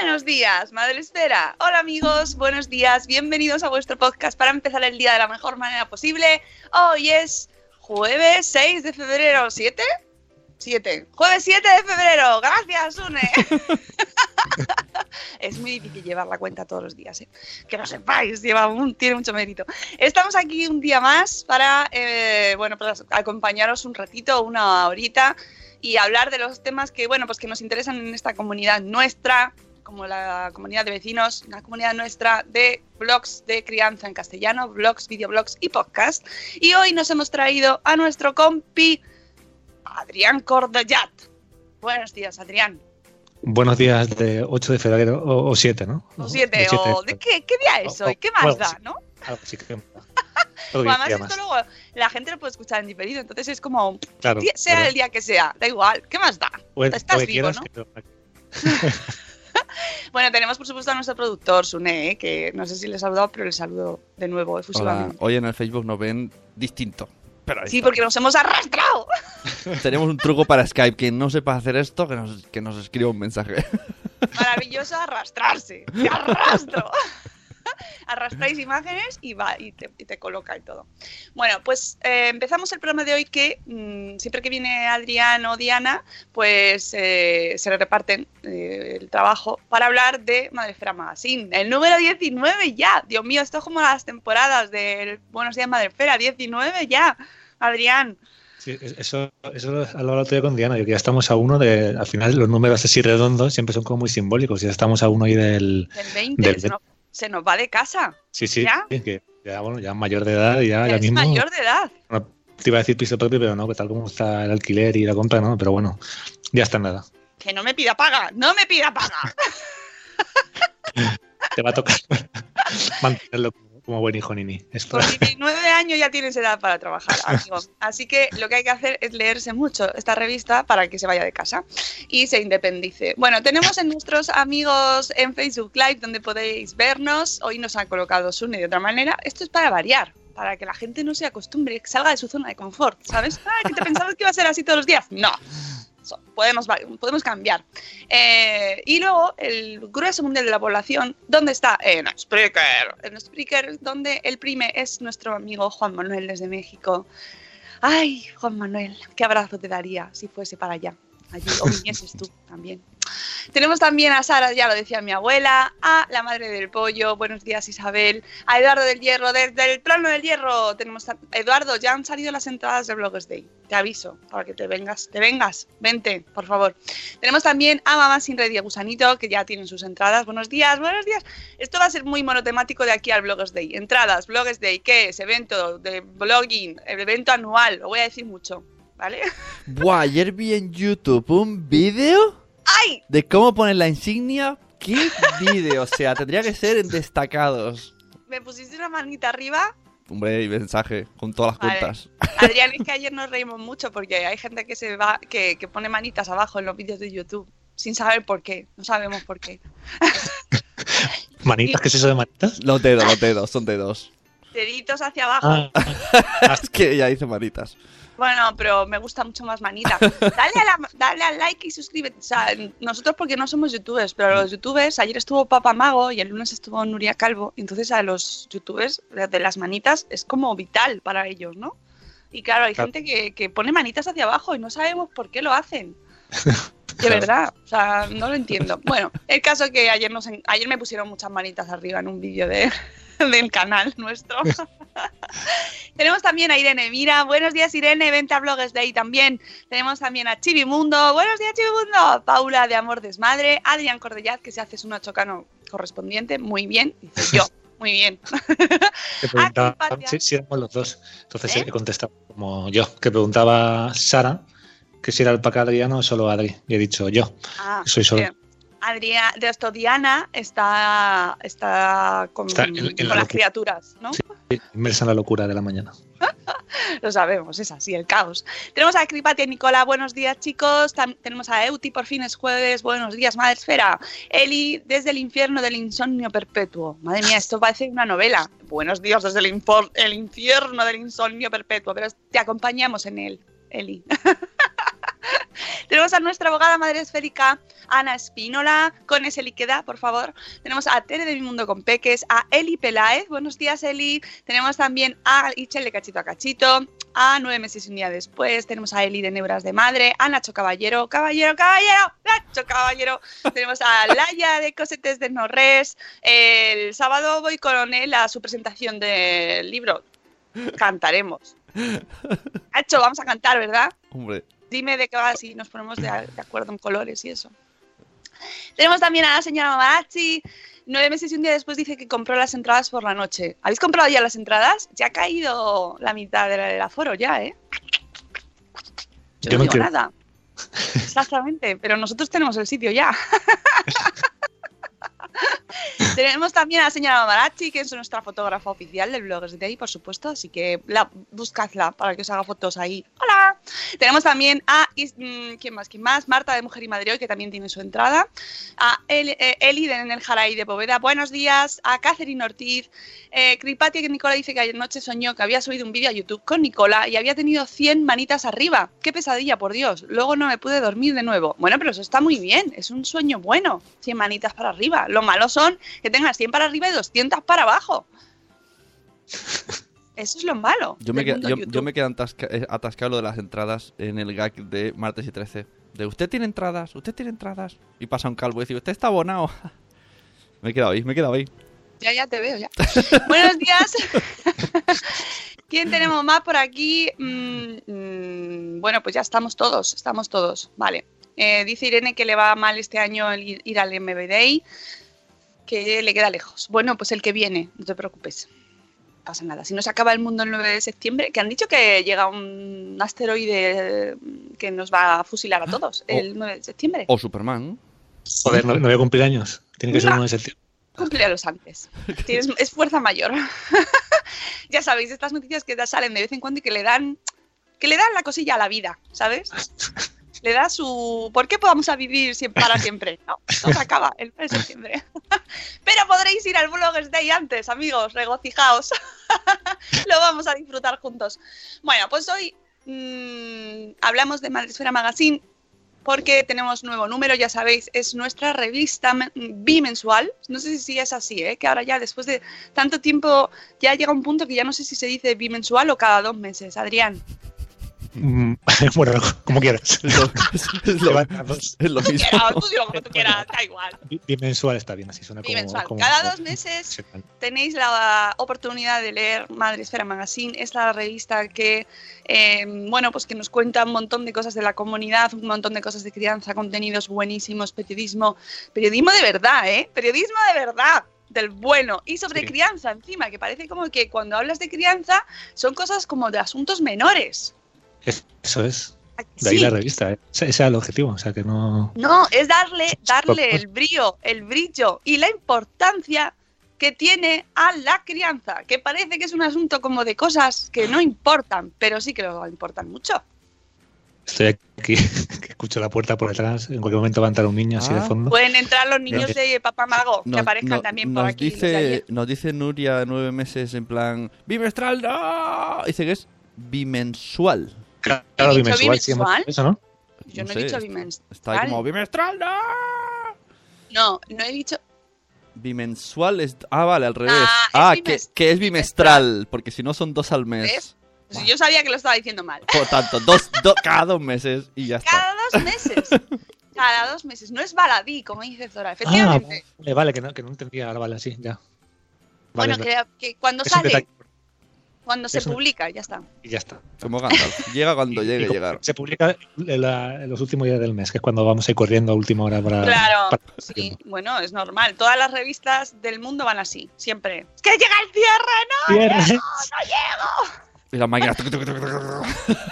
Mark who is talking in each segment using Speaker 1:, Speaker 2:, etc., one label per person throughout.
Speaker 1: Buenos días, Madre Esfera. Hola amigos, buenos días, bienvenidos a vuestro podcast para empezar el día de la mejor manera posible. Hoy es jueves 6 de febrero, ¿7? 7. Jueves 7 de febrero. Gracias, Sune. es muy difícil llevar la cuenta todos los días, ¿eh? que lo sepáis, lleva un, tiene mucho mérito. Estamos aquí un día más para, eh, bueno, pues acompañaros un ratito, una horita y hablar de los temas que, bueno, pues que nos interesan en esta comunidad nuestra, como la comunidad de vecinos, la comunidad nuestra de blogs de crianza en castellano, blogs, videoblogs y podcast. Y hoy nos hemos traído a nuestro compi Adrián Cordellat. Buenos días, Adrián.
Speaker 2: Buenos días de 8 de febrero o, 7, ¿no?
Speaker 1: O 7, o ¿de qué, qué día es hoy? ¿Qué más
Speaker 2: bueno,
Speaker 1: da,
Speaker 2: sí.
Speaker 1: no?
Speaker 2: Algo sí que-
Speaker 1: además, esto
Speaker 2: más.
Speaker 1: luego la gente lo puede escuchar en diferido, entonces es como,
Speaker 2: Claro,
Speaker 1: sea el día que sea, da igual, ¿qué más da?
Speaker 2: El-
Speaker 1: Estás vivo, ¿no?
Speaker 2: que
Speaker 1: Bueno, tenemos por supuesto a nuestro productor, Sune, ¿eh? que no sé si le he saludado, pero le saludo de nuevo efusivamente.
Speaker 3: Hoy en el Facebook nos ven distinto. Pero
Speaker 1: Sí,
Speaker 3: está.
Speaker 1: porque nos hemos arrastrado.
Speaker 3: Tenemos un truco para Skype. Quien no sepa hacer esto, que nos, que nos escriba un mensaje.
Speaker 1: Maravilloso arrastrarse. Te arrastro. Arrastráis imágenes y va y te, y te coloca y todo. Bueno, pues eh, empezamos el programa de hoy que mm, siempre que viene Adrián o Diana, pues eh, se le reparten eh, el trabajo para hablar de Madrefera Magazine. El número 19 ya. Dios mío, esto es como las temporadas del Buenos Días Madrefera. 19 ya. Adrián.
Speaker 2: Sí, eso, eso lo hablaba otro día con Diana, que ya estamos a uno de. Al final, los números así redondos siempre son como muy simbólicos. Ya estamos a uno ahí del.
Speaker 1: Del 20.
Speaker 2: Del-
Speaker 1: se, nos, se nos va de casa.
Speaker 2: Sí, sí,
Speaker 1: ¿Ya?
Speaker 2: sí, que ya, bueno, ya mayor de edad, ya,
Speaker 1: Ya
Speaker 2: ya
Speaker 1: es
Speaker 2: mismo.
Speaker 1: mayor de edad.
Speaker 2: te iba a decir piso propio, pero no, que tal como está el alquiler y la compra, no, pero bueno, ya está en nada.
Speaker 1: Que no me pida paga. No me pida paga.
Speaker 2: Te va a tocar mantenerlo como, como buen hijo nini. Esto.
Speaker 1: Con 19 años ya tienes edad para trabajar, amigo. Así que lo que hay que hacer es leerse mucho esta revista para que se vaya de casa y se independice. Bueno, tenemos en nuestros amigos en Facebook Live donde podéis vernos. Hoy nos ha colocado Sune de otra manera. Esto es para variar, para que la gente no se acostumbre, que salga de su zona de confort, ¿sabes? Ah, ¿que te pensabas que iba a ser así todos los días? No. Podemos, podemos cambiar. Eh, y luego el grueso mundial de la población, ¿dónde está? En Spreaker. En Spreaker, donde el prime es nuestro amigo Juan Manuel desde México. Ay, Juan Manuel, qué abrazo te daría si fuese para allá. Allí, o vinieses tú también. Tenemos también a Sara, ya lo decía mi abuela, a la madre del pollo, buenos días Isabel, a Eduardo del Hierro, desde el plano del Hierro, tenemos a- Eduardo, ya han salido las entradas de Bloggers Day, te aviso, para que te vengas, te vengas, vente, por favor. Tenemos también a Mamá Sin Red y a Gusanito, que ya tienen sus entradas, buenos días, buenos días. Esto va a ser muy monotemático de aquí al Bloggers Day, entradas, Bloggers Day, ¿qué es? Evento de blogging, evento anual, lo voy a decir mucho, ¿vale?
Speaker 3: Buah, ayer vi en YouTube un vídeo
Speaker 1: ¡Ay!
Speaker 3: de cómo poner la insignia. ¿Qué vídeo? O sea, tendría que ser en destacados.
Speaker 1: Me pusiste una manita arriba
Speaker 3: Hombre, y mensaje con todas las
Speaker 1: Vale.
Speaker 3: cuentas.
Speaker 1: Adrián, es que ayer nos reímos mucho porque hay gente que se va, que, que pone manitas abajo en los vídeos de YouTube sin saber por qué. No sabemos por qué.
Speaker 2: ¿Manitas? ¿Qué es eso de manitas?
Speaker 3: Los dedos, los dedos, son dedos.
Speaker 1: Deditos hacia abajo.
Speaker 2: Ah,
Speaker 3: es que ella dice manitas.
Speaker 1: Bueno, pero me gusta mucho más manita. Dale, a la- dale al like y suscríbete. O sea, nosotros porque no somos youtubers, pero los youtubers, ayer estuvo Papa Mago y el lunes estuvo Nuria Calvo. Entonces a los youtubers de las manitas es como vital para ellos, ¿no? Y claro, hay
Speaker 2: Claro.
Speaker 1: gente que, que pone manitas hacia abajo y no sabemos por qué lo hacen. De verdad, o sea, no lo entiendo. Bueno, el caso es que ayer, nos, ayer me pusieron muchas manitas arriba en un vídeo de, del canal nuestro. Tenemos también a Irene Mira. Buenos días, Irene. Vente a Blogs Day también. Tenemos también a Chivimundo. Buenos días, Chivimundo. Paula de Amor Desmadre. Adrián Cordellat, que se hace su chocano correspondiente. Muy bien. Dice yo. Muy bien.
Speaker 2: Te preguntaba
Speaker 1: Patia.
Speaker 2: si, si éramos los dos. Entonces
Speaker 1: ¿Eh?
Speaker 2: he contestado como yo, que preguntaba Sara que si era el Paca Adriano o solo Adri. Y he dicho yo.
Speaker 1: Ah,
Speaker 2: Soy solo-
Speaker 1: bien. Adrián, de esto Diana está, está con,
Speaker 2: Está en- en
Speaker 1: con
Speaker 2: la
Speaker 1: las
Speaker 2: locura.
Speaker 1: criaturas, ¿no?
Speaker 2: Inmersa en la locura de la mañana.
Speaker 1: Lo sabemos, es así, el caos. Tenemos a Cripatia y Nicola, buenos días chicos. Tam- tenemos a Euti, por fin es jueves, buenos días, Madre Esfera. Eli, desde el infierno del insomnio perpetuo. Madre mía, esto parece una novela. Buenos días desde el, el infierno del insomnio perpetuo, pero te acompañamos en él, Eli. Tenemos a nuestra abogada madre esférica, Ana Espínola, con ese liqueda, por favor. Tenemos a Tere de Mi Mundo con Peques, a Eli Peláez, buenos días Eli. Tenemos también a Ichel de Cachito a Cachito, a Nueve Meses y un Día Después. Tenemos a Eli de Nebras de Madre, a Nacho Caballero, Caballero, Caballero, Nacho Caballero. Tenemos a Laia de Cosetes de Norres. El sábado voy con él a su presentación del libro. Cantaremos. Nacho, vamos a cantar, ¿verdad?
Speaker 3: Hombre.
Speaker 1: Dime de qué va si nos ponemos de, de acuerdo en colores y eso. Tenemos también a la señora Mamachi. Nueve meses y un día después dice que compró las entradas por la noche. ¿Habéis comprado ya las entradas? Ya ha caído la mitad del, aforo ya, ¿eh? Yo,
Speaker 2: Yo
Speaker 1: no digo
Speaker 2: creo.
Speaker 1: nada. Exactamente, pero nosotros tenemos el sitio ya. Tenemos también a la señora Mamarachi, que es nuestra fotógrafa oficial del Bloggers de ahí, por supuesto, así que la, buscadla para que os haga fotos ahí. ¡Hola! Tenemos también a, mm, ¿quién más? ¿Quién más? Marta de Mujer y Madre Hoy, que también tiene su entrada. A El- eh, Eli de En el Jaraí de Poveda, buenos días. A Catherine Ortiz. Eh, que Nicola dice que ayer noche soñó que había subido un vídeo a YouTube con Nicola y había tenido 100 manitas arriba. ¡Qué pesadilla, por Dios! Luego no me pude dormir de nuevo. Bueno, pero eso está muy bien, es un sueño bueno. 100 manitas para arriba. Lo malo son que tengas 100 para arriba y 200 para abajo. Eso es lo malo.
Speaker 3: Yo me,
Speaker 1: del
Speaker 3: qued-
Speaker 1: mundo
Speaker 3: yo,
Speaker 1: YouTube.
Speaker 3: yo me quedé atasca- eh, atascado lo de las entradas en el gag de martes y 13. De usted tiene entradas, usted tiene entradas. Y pasa un calvo y dice, usted está abonado. me he quedado ahí, me he quedado ahí.
Speaker 1: Ya, ya te veo, ya. Buenos días. ¿Quién tenemos más por aquí? Mm, mm, bueno, pues ya estamos todos, estamos todos. Vale. Eh, dice Irene que le va mal este año el ir al MB Day, que le queda lejos. Bueno, pues el que viene, no te preocupes. No pasa nada. Si no se acaba el mundo el 9 de septiembre, que han dicho que llega un asteroide eh, que nos va a fusilar a todos el 9 de septiembre.
Speaker 3: O Superman.
Speaker 2: Joder, no, no voy a cumplir años. Tiene que ser
Speaker 1: No.
Speaker 2: uno de septiembre.
Speaker 1: Cúmplelos antes. Tienes- es fuerza mayor. ya sabéis, estas noticias que salen de vez en cuando y que le dan que le dan la cosilla a la vida, ¿sabes? Le da su ¿por qué podamos a vivir siempre, para siempre? No, no se acaba el 1 de septiembre. Pero podréis ir al Bloggers Day antes, amigos, regocijaos. Lo vamos a disfrutar juntos. Bueno, pues hoy mm, hablamos de Madresfera Magazine porque tenemos nuevo número, ya sabéis, es nuestra revista men- bimensual. No sé si es así, ¿eh? que ahora ya después de tanto tiempo ya llega un punto que ya no sé si se dice bimensual o cada dos meses. Adrián,
Speaker 2: bueno, como quieras.
Speaker 3: Es lo, es lo- es lo
Speaker 1: tú
Speaker 3: mismo.
Speaker 1: quieras, tú dilo como tú quieras, da igual.
Speaker 2: Bi- Bimensual está bien, así suena como.
Speaker 1: Bimensual.
Speaker 2: como-
Speaker 1: Cada dos meses tenéis la oportunidad de leer Madre Esfera Magazine. Es la revista que, eh, bueno, pues que nos cuenta un montón de cosas de la comunidad, un montón de cosas de crianza, contenidos buenísimos, periodismo, periodismo de verdad, ¿eh? Periodismo de verdad. Del bueno y sobre
Speaker 2: Sí.
Speaker 1: crianza encima, que parece como que cuando hablas de crianza son cosas como de asuntos menores.
Speaker 2: Eso es. De ahí
Speaker 1: Sí.
Speaker 2: la revista, ¿eh? Ese era el objetivo. O sea que no.
Speaker 1: No, es darle, darle el brío, el brillo y la importancia que tiene a la crianza, que parece que es un asunto como de cosas que no importan, pero sí que lo importan mucho.
Speaker 2: Estoy aquí, que escucho la puerta por detrás. En cualquier momento va a entrar un niño así de
Speaker 3: Ah.
Speaker 2: fondo.
Speaker 1: Pueden entrar los niños de Papá Mago, que
Speaker 3: Nos-
Speaker 1: aparezcan
Speaker 3: no-
Speaker 1: también por
Speaker 3: nos
Speaker 1: aquí.
Speaker 3: dice, nos dice Nuria nueve meses en plan bimestral no dice que es bimensual
Speaker 2: Claro,
Speaker 1: ¿He dicho
Speaker 2: bimensual, sí,
Speaker 1: bimensual?
Speaker 2: eso, ¿no?
Speaker 1: Yo no,
Speaker 3: sé,
Speaker 1: he dicho bimensual.
Speaker 3: está ahí como bimestral no
Speaker 1: No, no he dicho.
Speaker 3: bimensual es ah vale al revés
Speaker 1: Ah,
Speaker 3: ah, que, que es bimestral porque si no son dos al mes
Speaker 1: ¿Ves? Pues Yo sabía que lo estaba diciendo mal.
Speaker 3: por tanto dos, do- cada dos meses y ya está
Speaker 1: Cada dos meses. Cada dos meses. No es baladí, como dice Zora.
Speaker 2: Ah,
Speaker 1: Efectivamente.
Speaker 2: vale, vale, que no, que no entendía. Ahora vale, sí, ya.
Speaker 1: bueno, que, que cuando sale. Cuando se publica, ya está.
Speaker 2: Y ya está.
Speaker 3: como Gandalf llega cuando
Speaker 2: Y-
Speaker 3: llegue
Speaker 2: y
Speaker 3: llegar
Speaker 2: Se publica en, la- en los últimos días del mes, que es cuando vamos a ir corriendo a última hora para.
Speaker 1: Claro,
Speaker 2: para-
Speaker 1: sí, bueno, es normal. Todas las revistas del mundo van así, siempre. ¡Es que llega el cierre! ¡No! Llego, ¡No llego!
Speaker 3: y la máquina.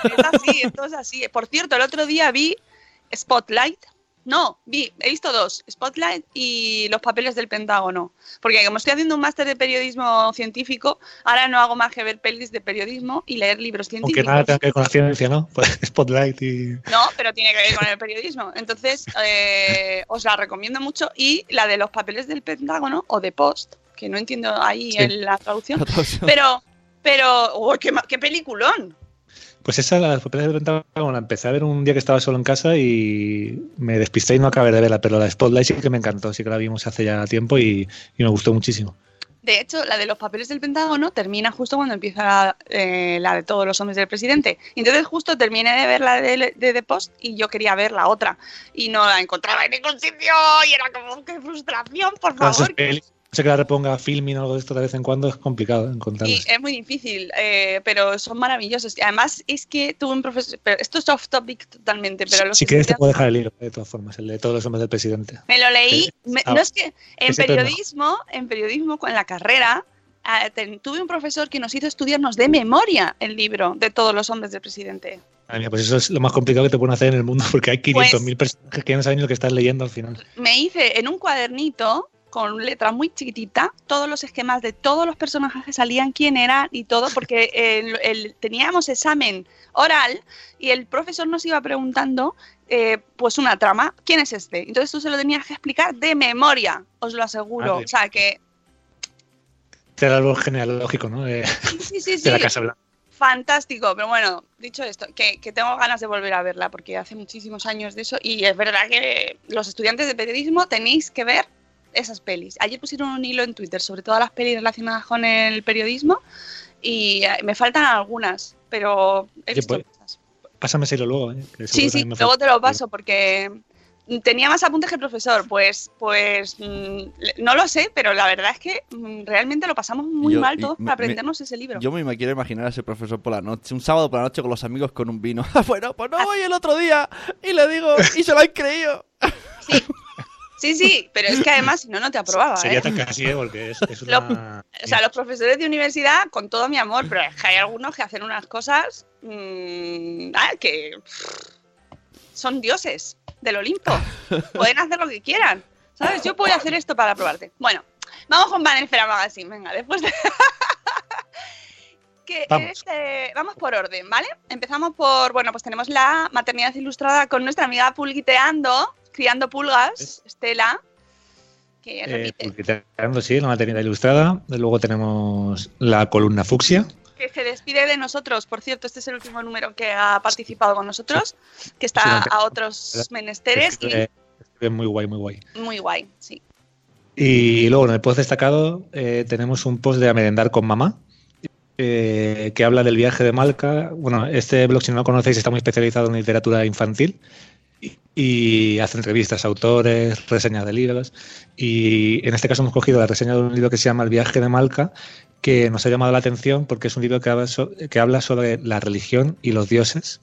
Speaker 1: Es así, esto es así. Por cierto, el otro día vi Spotlight. No, vi, he visto dos, Spotlight y los papeles del Pentágono. Porque como estoy haciendo un máster de periodismo científico, ahora no hago más que ver pelis de periodismo y leer libros
Speaker 2: Aunque
Speaker 1: científicos.
Speaker 2: nada tenga que ver con la ciencia, ¿no? Pues Spotlight y.
Speaker 1: No, pero tiene que ver con el periodismo. Entonces, eh, os la recomiendo mucho. Y la de los papeles del Pentágono o de Post, que no entiendo ahí
Speaker 2: Sí.
Speaker 1: en la traducción.
Speaker 3: La traducción.
Speaker 1: Pero, pero, ¡oh, qué, ma- qué peliculón!
Speaker 2: Pues esa, las papeles de Pentágono, la empecé a ver un día que estaba solo en casa y me despisté y no acabé de verla, pero la de Spotlight sí que me encantó, sí que la vimos hace ya tiempo y, y me gustó muchísimo.
Speaker 1: De hecho, la de los papeles del Pentágono termina justo cuando empieza la, eh, la de todos los hombres del presidente. Y entonces justo terminé de ver la de, de The Post y yo quería ver la otra. Y no la encontraba en ningún sitio y era como, qué frustración, por favor.
Speaker 2: Sé que la reponga filming o algo de esto de vez en cuando es complicado encontrarlas.
Speaker 1: es muy difícil, eh, pero son maravillosos. Además es que tuve un profesor, pero esto es off topic totalmente, pero los
Speaker 2: si quieres te puedo dejar el libro, de todas formas, el de todos los hombres del presidente.
Speaker 1: me lo leí.
Speaker 2: Sí.
Speaker 1: me-
Speaker 2: Ah,
Speaker 1: no es que en periodismo, en periodismo con la carrera, ah, tuve un profesor que nos hizo estudiarnos de memoria el libro de todos los hombres del presidente.
Speaker 2: Mía, pues eso es lo más complicado que te pueden hacer en el mundo porque hay 500.000
Speaker 1: Pues-
Speaker 2: personajes que ya no saben lo que estás leyendo al final.
Speaker 1: me hice en un cuadernito con letra muy chiquitita todos los esquemas de todos los personajes que salían, quién eran y todo, porque el- el- teníamos examen oral y el profesor nos iba preguntando eh, pues una trama, ¿quién es este? Entonces tú se lo tenías que explicar de memoria, os lo aseguro.
Speaker 2: Vale.
Speaker 1: O sea que,
Speaker 2: Este era algo genealógico, ¿no? De,
Speaker 1: sí, sí,
Speaker 2: de
Speaker 1: sí,
Speaker 2: la Casa Blanca.
Speaker 1: fantástico. Pero bueno, dicho esto, que, que tengo ganas de volver a verla porque hace muchísimos años de eso y es verdad que los estudiantes de periodismo tenéis que ver esas pelis. Ayer pusieron un hilo en Twitter sobre todas las pelis relacionadas con el periodismo y eh, me faltan algunas, pero he
Speaker 2: Oye,
Speaker 1: visto
Speaker 2: pues,
Speaker 1: muchas.
Speaker 2: Pásame ese hilo luego, ¿eh?
Speaker 1: Sí, sí, luego te lo paso porque tenía más apuntes que el profesor. Pues, pues mm, le- no lo sé, pero la verdad es que mm, realmente lo pasamos muy
Speaker 3: Yo-
Speaker 1: mal todos para
Speaker 3: me-
Speaker 1: aprendernos ese libro.
Speaker 3: Yo me quiero imaginar a ese profesor por la noche, un sábado por la noche con los amigos con un vino. bueno, pues no voy el otro día y le digo, y se lo han creído.
Speaker 1: Sí, sí, pero es que además si no, no te aprobaba.
Speaker 2: Sería
Speaker 1: ¿eh?
Speaker 2: tan casi, ¿eh? Porque es, es
Speaker 1: Lo-
Speaker 2: una...
Speaker 1: O sea, los profesores de universidad, con todo mi amor, pero es que hay algunos que hacen unas cosas mm, ah, que son dioses del Olimpo. Pueden hacer lo que quieran. ¿Sabes? Yo puedo hacer esto para probarte. Bueno, vamos con Vanelfera Magazine. Venga, después de. que
Speaker 2: Vamos.
Speaker 1: este- vamos por orden, ¿vale? Empezamos por. Bueno, pues tenemos la maternidad ilustrada con nuestra amiga Pulguiteando, criando pulgas, Estela. Que
Speaker 2: Eh,
Speaker 1: repite.
Speaker 2: Sí, la maternidad ilustrada. Luego tenemos la columna fucsia.
Speaker 1: que se despide de nosotros. Por cierto, este es el último número que ha participado con nosotros, que
Speaker 2: Sí,
Speaker 1: está
Speaker 2: no
Speaker 1: a otros menesteres y
Speaker 2: escribe muy guay, muy guay.
Speaker 1: muy guay, sí.
Speaker 2: Y luego en el post destacado eh, tenemos un post de A merendar con mamá, eh, que habla del viaje de Malca. Bueno, este blog, si no lo conocéis, está muy especializado en literatura infantil y, hace entrevistas a autores, reseñas de libros. Y en este caso hemos cogido la reseña de un libro que se llama El viaje de Malca, que nos ha llamado la atención porque es un libro que habla, sobre la religión y los dioses,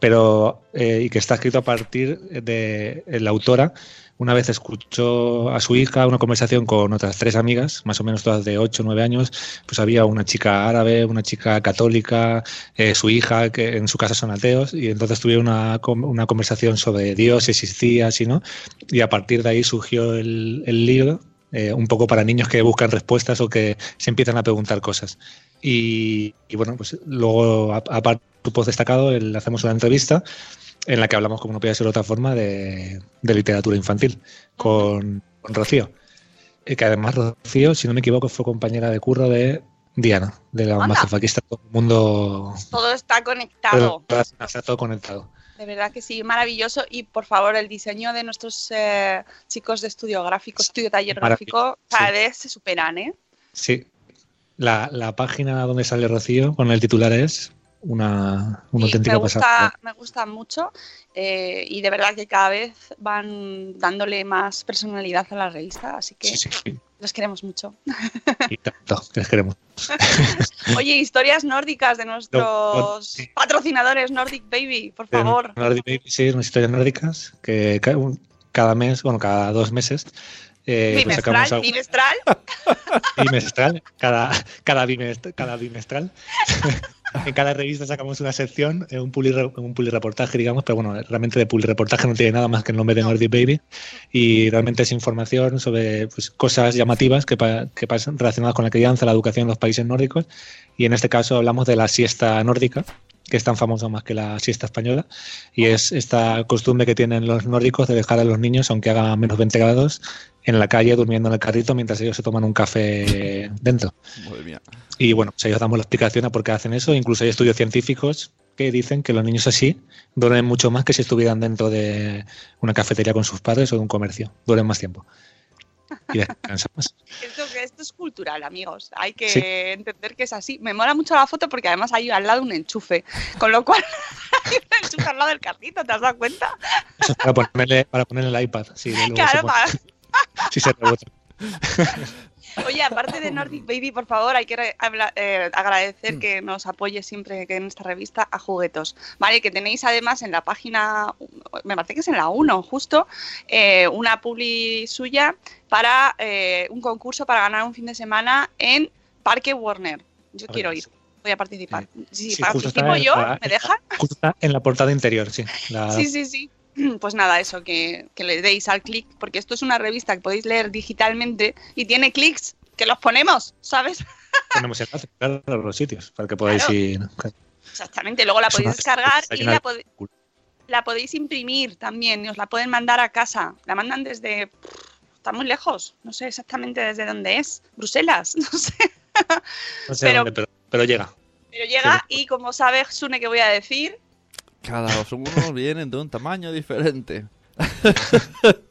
Speaker 2: pero eh, y que está escrito a partir de la autora una vez escuchó a su hija una conversación con otras tres amigas, más o menos todas de 8 o 9 años, pues había una chica árabe, una chica católica, eh, su hija, que en su casa son ateos, y entonces tuvieron una, una conversación sobre Dios, si existía, si no, y a partir de ahí surgió el, el libro, eh, un poco para niños que buscan respuestas o que se empiezan a preguntar cosas. Y, bueno, pues luego, aparte su post destacado, le hacemos una entrevista en la que hablamos, como no podía ser de otra forma, de, de literatura infantil con, con Rocío. Y que además Rocío, si no me equivoco, fue compañera de curro de Diana, de la. Mazafaquista, todo el mundo
Speaker 1: Todo está conectado.
Speaker 2: está todo conectado.
Speaker 1: De verdad que sí, maravilloso. Y por favor, el diseño de nuestros eh, chicos de estudio gráfico, estudio taller gráfico, cada vez se superan, ¿eh?
Speaker 2: Sí. La, la página donde sale Rocío con el titular es una, una
Speaker 1: Sí,
Speaker 2: auténtica
Speaker 1: me gusta, me gusta mucho eh, y de verdad que cada vez van dándole más personalidad a la revista, así que
Speaker 2: Sí,
Speaker 1: los queremos mucho.
Speaker 2: Y tanto, les queremos.
Speaker 1: Oye, historias nórdicas de nuestros patrocinadores Nordic Baby, por favor.
Speaker 2: Nordic Baby, sí, unas historias nórdicas que ca- un- cada mes, bueno, cada dos meses. eh, pues
Speaker 1: bimestral, bimestral.
Speaker 2: bimestral, cada, cada, bimest- cada bimestral. en cada revista sacamos una sección, eh, un puli, un reportaje, digamos, pero bueno, realmente de reportaje no tiene nada más que el nombre de Nordic Baby. Y realmente es información sobre pues, cosas llamativas que, pa- que pasan relacionadas con la crianza, la educación en los países nórdicos. Y en este caso hablamos de la siesta nórdica que es tan famosa más que la siesta española, y es esta costumbre que tienen los nórdicos de dejar a los niños, aunque haga menos 20 grados, en la calle durmiendo en el carrito mientras ellos se toman un café dentro.
Speaker 3: Madre mía.
Speaker 2: Y bueno, pues ellos damos la explicación a por qué hacen eso. Incluso hay estudios científicos que dicen que los niños así duermen mucho más que si estuvieran dentro de una cafetería con sus padres o de un comercio. Duermen más tiempo. Y descansan más.
Speaker 1: Esto, esto es cultural, amigos. Hay que
Speaker 2: Sí.
Speaker 1: entender que es así. Me mola mucho la foto porque además hay al lado un enchufe. Con lo cual, hay un enchufe al lado del carrito, ¿te has dado cuenta?
Speaker 2: Eso es para ponerle, para ponerle el iPad. Sí,
Speaker 1: Claro, para-
Speaker 2: sí se rebota.
Speaker 1: Oye, aparte de Nordic Baby, por favor, hay que habla- eh, agradecer que nos apoye siempre que en esta revista a juguetos. Vale, que tenéis además en la página, me parece que es en la 1, justo, eh, una publi suya para eh, un concurso para ganar un fin de semana en Parque Warner. Yo
Speaker 2: A
Speaker 1: quiero
Speaker 2: ver,
Speaker 1: ir, voy a participar. Si
Speaker 2: Sí, justo
Speaker 1: participo yo,
Speaker 2: la-
Speaker 1: ¿me deja?
Speaker 2: Justo está en la portada interior, sí. La-
Speaker 1: Sí, sí, sí. Pues nada, eso, que, que le deis al clic, porque esto es una revista que podéis leer digitalmente y tiene clics que los ponemos, ¿sabes?
Speaker 2: Ponemos enlace, claro, a los sitios para que podáis
Speaker 1: Claro.
Speaker 2: ir.
Speaker 1: Exactamente, luego la
Speaker 2: Es una-
Speaker 1: podéis descargar y la, la podéis imprimir también, y os la pueden mandar a casa. La mandan desde... Está muy lejos, no sé exactamente desde dónde es. Bruselas, no sé.
Speaker 2: No sé
Speaker 1: Pero-
Speaker 2: dónde, pero, pero llega.
Speaker 1: Pero llega y como sabe Sune que voy a decir,
Speaker 3: Cada uno vienen de un tamaño diferente.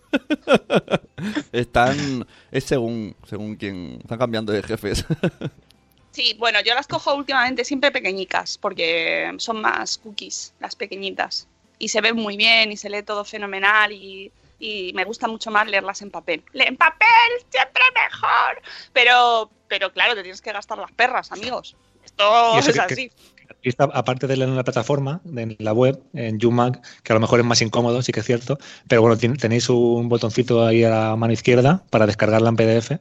Speaker 3: Están. Es según, según quien. Están cambiando de jefes.
Speaker 1: Sí, bueno, yo las cojo últimamente siempre pequeñicas, porque son más cookies, las pequeñitas. Y se ven muy bien y se lee todo fenomenal y, y me gusta mucho más leerlas en papel. ¡Le- En papel, siempre mejor. Pero, pero claro, te tienes que gastar las perras, amigos. Esto es
Speaker 2: que-
Speaker 1: así.
Speaker 2: Esta, aparte de leer en la plataforma, en la web, en UMAC, que a lo mejor es más incómodo, sí que es cierto, pero bueno, ten- tenéis un botoncito ahí a la mano izquierda para descargarla en PDF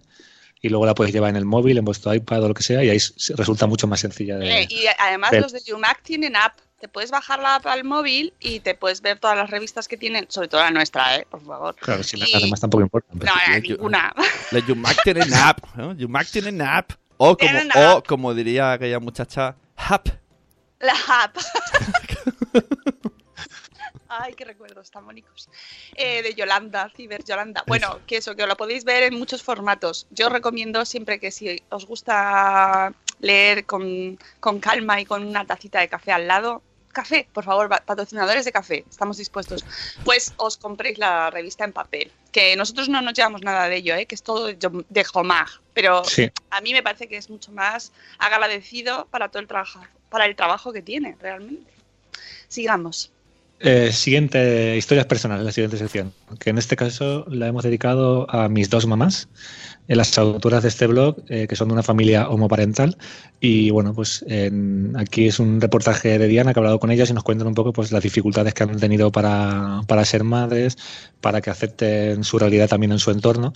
Speaker 2: y luego la podéis llevar en el móvil, en vuestro iPad o lo que sea, y ahí resulta mucho más sencilla de...
Speaker 1: Eh, y además
Speaker 2: de-
Speaker 1: los de UMAC tienen app. Te puedes bajar la app al móvil y te puedes ver todas las revistas que tienen, sobre todo la nuestra, ¿eh? Por favor.
Speaker 2: Claro, sí,
Speaker 1: Y-
Speaker 2: además tampoco importa.
Speaker 1: No, no, ninguna.
Speaker 3: Tienen app. ¿no? Yumac tienen app. O como, o como diría aquella muchacha, app.
Speaker 1: La app. Ay, qué recuerdos tan bonitos. Eh, de Yolanda, Ciber Yolanda. Bueno, que eso, que lo podéis ver en muchos formatos. Yo os recomiendo siempre que si os gusta leer con, con calma y con una tacita de café al lado, café, por favor, pa- patrocinadores de café, estamos dispuestos. Pues os compréis la revista en papel. Que nosotros no nos llevamos nada de ello, ¿eh? que es todo de, Jom- de Homag. Pero
Speaker 2: Sí.
Speaker 1: a mí me parece que es mucho más agradecido para todo el trabajo, para el trabajo que tiene, realmente. Sigamos.
Speaker 2: Eh, siguiente, historias personales, la siguiente sección, que en este caso la hemos dedicado a mis dos mamás, eh, las autoras de este blog, eh, que son de una familia homoparental. Y bueno, pues en- aquí es un reportaje de Diana que ha hablado con ellas y nos cuentan un poco pues las dificultades que han tenido para, para ser madres, para que acepten su realidad también en su entorno.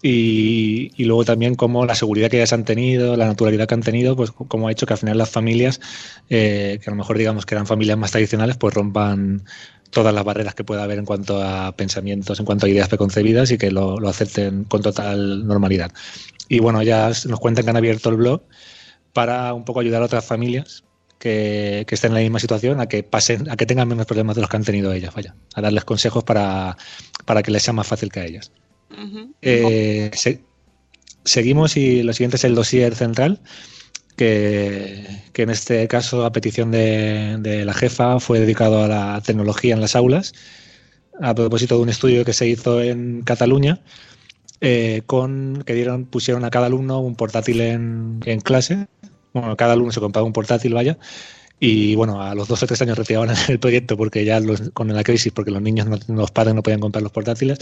Speaker 2: Y, y luego también cómo la seguridad que ellas han tenido, la naturalidad que han tenido, pues cómo ha hecho que al final las familias, eh, que a lo mejor digamos que eran familias más tradicionales, pues rompan todas las barreras que pueda haber en cuanto a pensamientos, en cuanto a ideas preconcebidas y que lo, lo acepten con total normalidad. Y bueno, ya nos cuentan que han abierto el blog para un poco ayudar a otras familias que, que estén en la misma situación a que pasen, a que tengan menos problemas de los que han tenido ellas, vaya, a darles consejos para, para que les sea más fácil que a ellas. Eh, se- seguimos y lo siguiente es el dossier central, que, que en este caso, a petición de, de la jefa, fue dedicado a la tecnología en las aulas, a propósito de un estudio que se hizo en Cataluña, eh, con que dieron, pusieron a cada alumno un portátil en, en clase. Bueno, cada alumno se compraba un portátil, vaya. Y bueno, a los dos o tres años retiraban el proyecto porque ya los- con la crisis, porque los niños, no, los padres no podían comprar los portátiles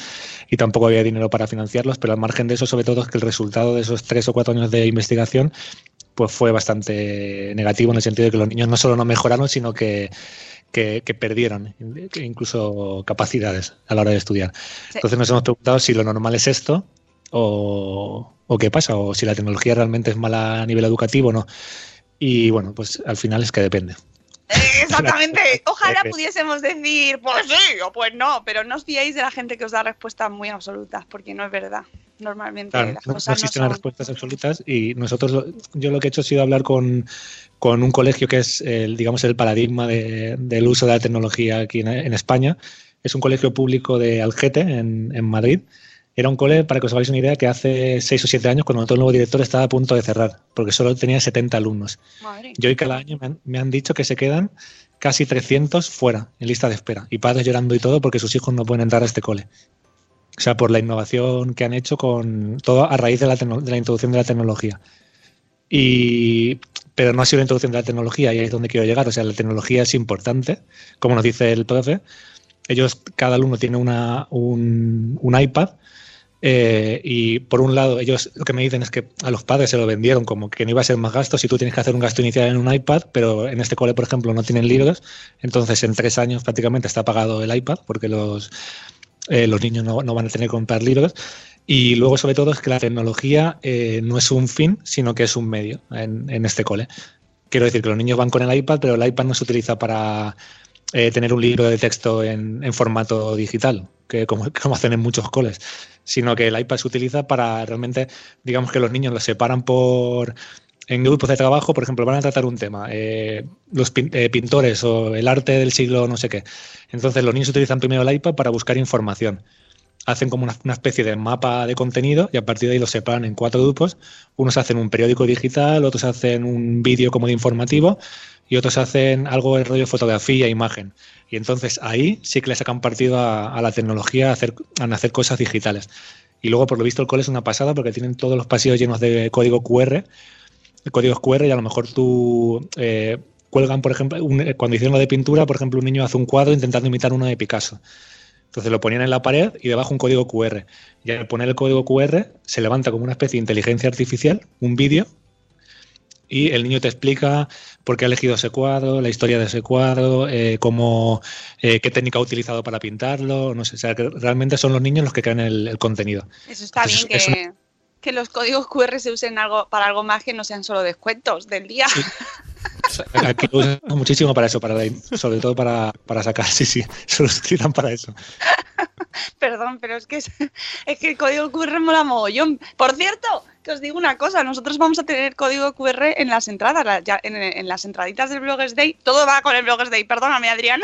Speaker 2: y tampoco había dinero para financiarlos, pero al margen de eso, sobre todo, es que el resultado de esos tres o cuatro años de investigación pues fue bastante negativo en el sentido de que los niños no solo no mejoraron, sino que, que, que perdieron incluso capacidades a la hora de estudiar. Entonces nos hemos preguntado si lo normal es esto o, o qué pasa, o si la tecnología realmente es mala a nivel educativo o no. Y bueno, pues al final es que depende.
Speaker 1: Exactamente. Ojalá
Speaker 2: Eh,
Speaker 1: pudiésemos decir, pues sí o pues no, pero no os fiéis de la gente que os da respuestas muy absolutas, porque no es verdad. Normalmente
Speaker 2: Claro,
Speaker 1: las
Speaker 2: no, no
Speaker 1: cosas no
Speaker 2: existen las respuestas absolutas y nosotros, lo- yo lo que he hecho ha sido hablar con, con un colegio que es, el, digamos, el paradigma de- del uso de la tecnología aquí en, en España. Es un colegio público de Algete, en, en Madrid. Era un cole, para que os hagáis una idea, que hace seis o siete años, cuando todo el nuevo director estaba a punto de cerrar, porque solo tenía 70 alumnos.
Speaker 1: Madre.
Speaker 2: Y hoy cada año me han, me han dicho que se quedan casi 300 fuera, en lista de espera. Y padres llorando y todo porque sus hijos no pueden entrar a este cole. O sea, por la innovación que han hecho con todo a raíz de la, tecno- de la introducción de la tecnología. Y, pero no ha sido la introducción de la tecnología y ahí es donde quiero llegar. O sea, la tecnología es importante, como nos dice el profe. Ellos, cada alumno tiene una, un, un iPad eh, y por un lado, ellos lo que me dicen es que a los padres se lo vendieron como que no iba a ser más gastos si tú tienes que hacer un gasto inicial en un iPad, pero en este cole, por ejemplo, no tienen libros. Entonces, en tres años prácticamente está pagado el iPad porque los, eh, los niños no, no van a tener que comprar libros. Y luego, sobre todo, es que la tecnología eh, no es un fin, sino que es un medio en, en este cole. Quiero decir que los niños van con el iPad, pero el iPad no se utiliza para eh, tener un libro de texto en, en formato digital, que como, hacen en muchos coles, sino que el iPad se utiliza para realmente, digamos que los niños los separan por en grupos de trabajo, por ejemplo, van a tratar un tema, eh, los pin- eh, pintores o el arte del siglo no sé qué. Entonces los niños utilizan primero el iPad para buscar información. Hacen como una, una especie de mapa de contenido y a partir de ahí los separan en cuatro grupos. Unos hacen un periódico digital, otros hacen un vídeo como de informativo y otros hacen algo de rollo fotografía, imagen. Y entonces ahí sí que le sacan partido a, la tecnología, a hacer, a hacer cosas digitales. Y luego, por lo visto, el cole es una pasada porque tienen todos los pasillos llenos de código QR, códigos QR, y a lo mejor tú eh, cuelgan, por ejemplo, eh, cuando hicieron lo de pintura, por ejemplo, un niño hace un cuadro intentando imitar uno de Picasso. Entonces lo ponían en la pared y debajo un código QR. Y al poner el código QR se levanta como una especie de inteligencia artificial, un vídeo, y el niño te explica por qué ha elegido ese cuadro, la historia de ese cuadro, eh, cómo, eh, qué técnica ha utilizado para pintarlo, no sé, o sea, que realmente son los niños los que crean el, el contenido.
Speaker 1: Eso está
Speaker 2: Entonces,
Speaker 1: bien
Speaker 2: es
Speaker 1: que, que los códigos QR se usen algo para algo más que no sean solo descuentos del día.
Speaker 2: Aquí lo usan muchísimo para eso, para sobre todo para, para sacar, sí, sí, se los utilizan para eso.
Speaker 1: Perdón, pero es que es, es que el código QR mola mogollón. Por cierto, os digo una cosa, nosotros vamos a tener código QR en las entradas, en, las entraditas del Bloggers Day. Todo va con el Bloggers Day, perdóname, Adrián.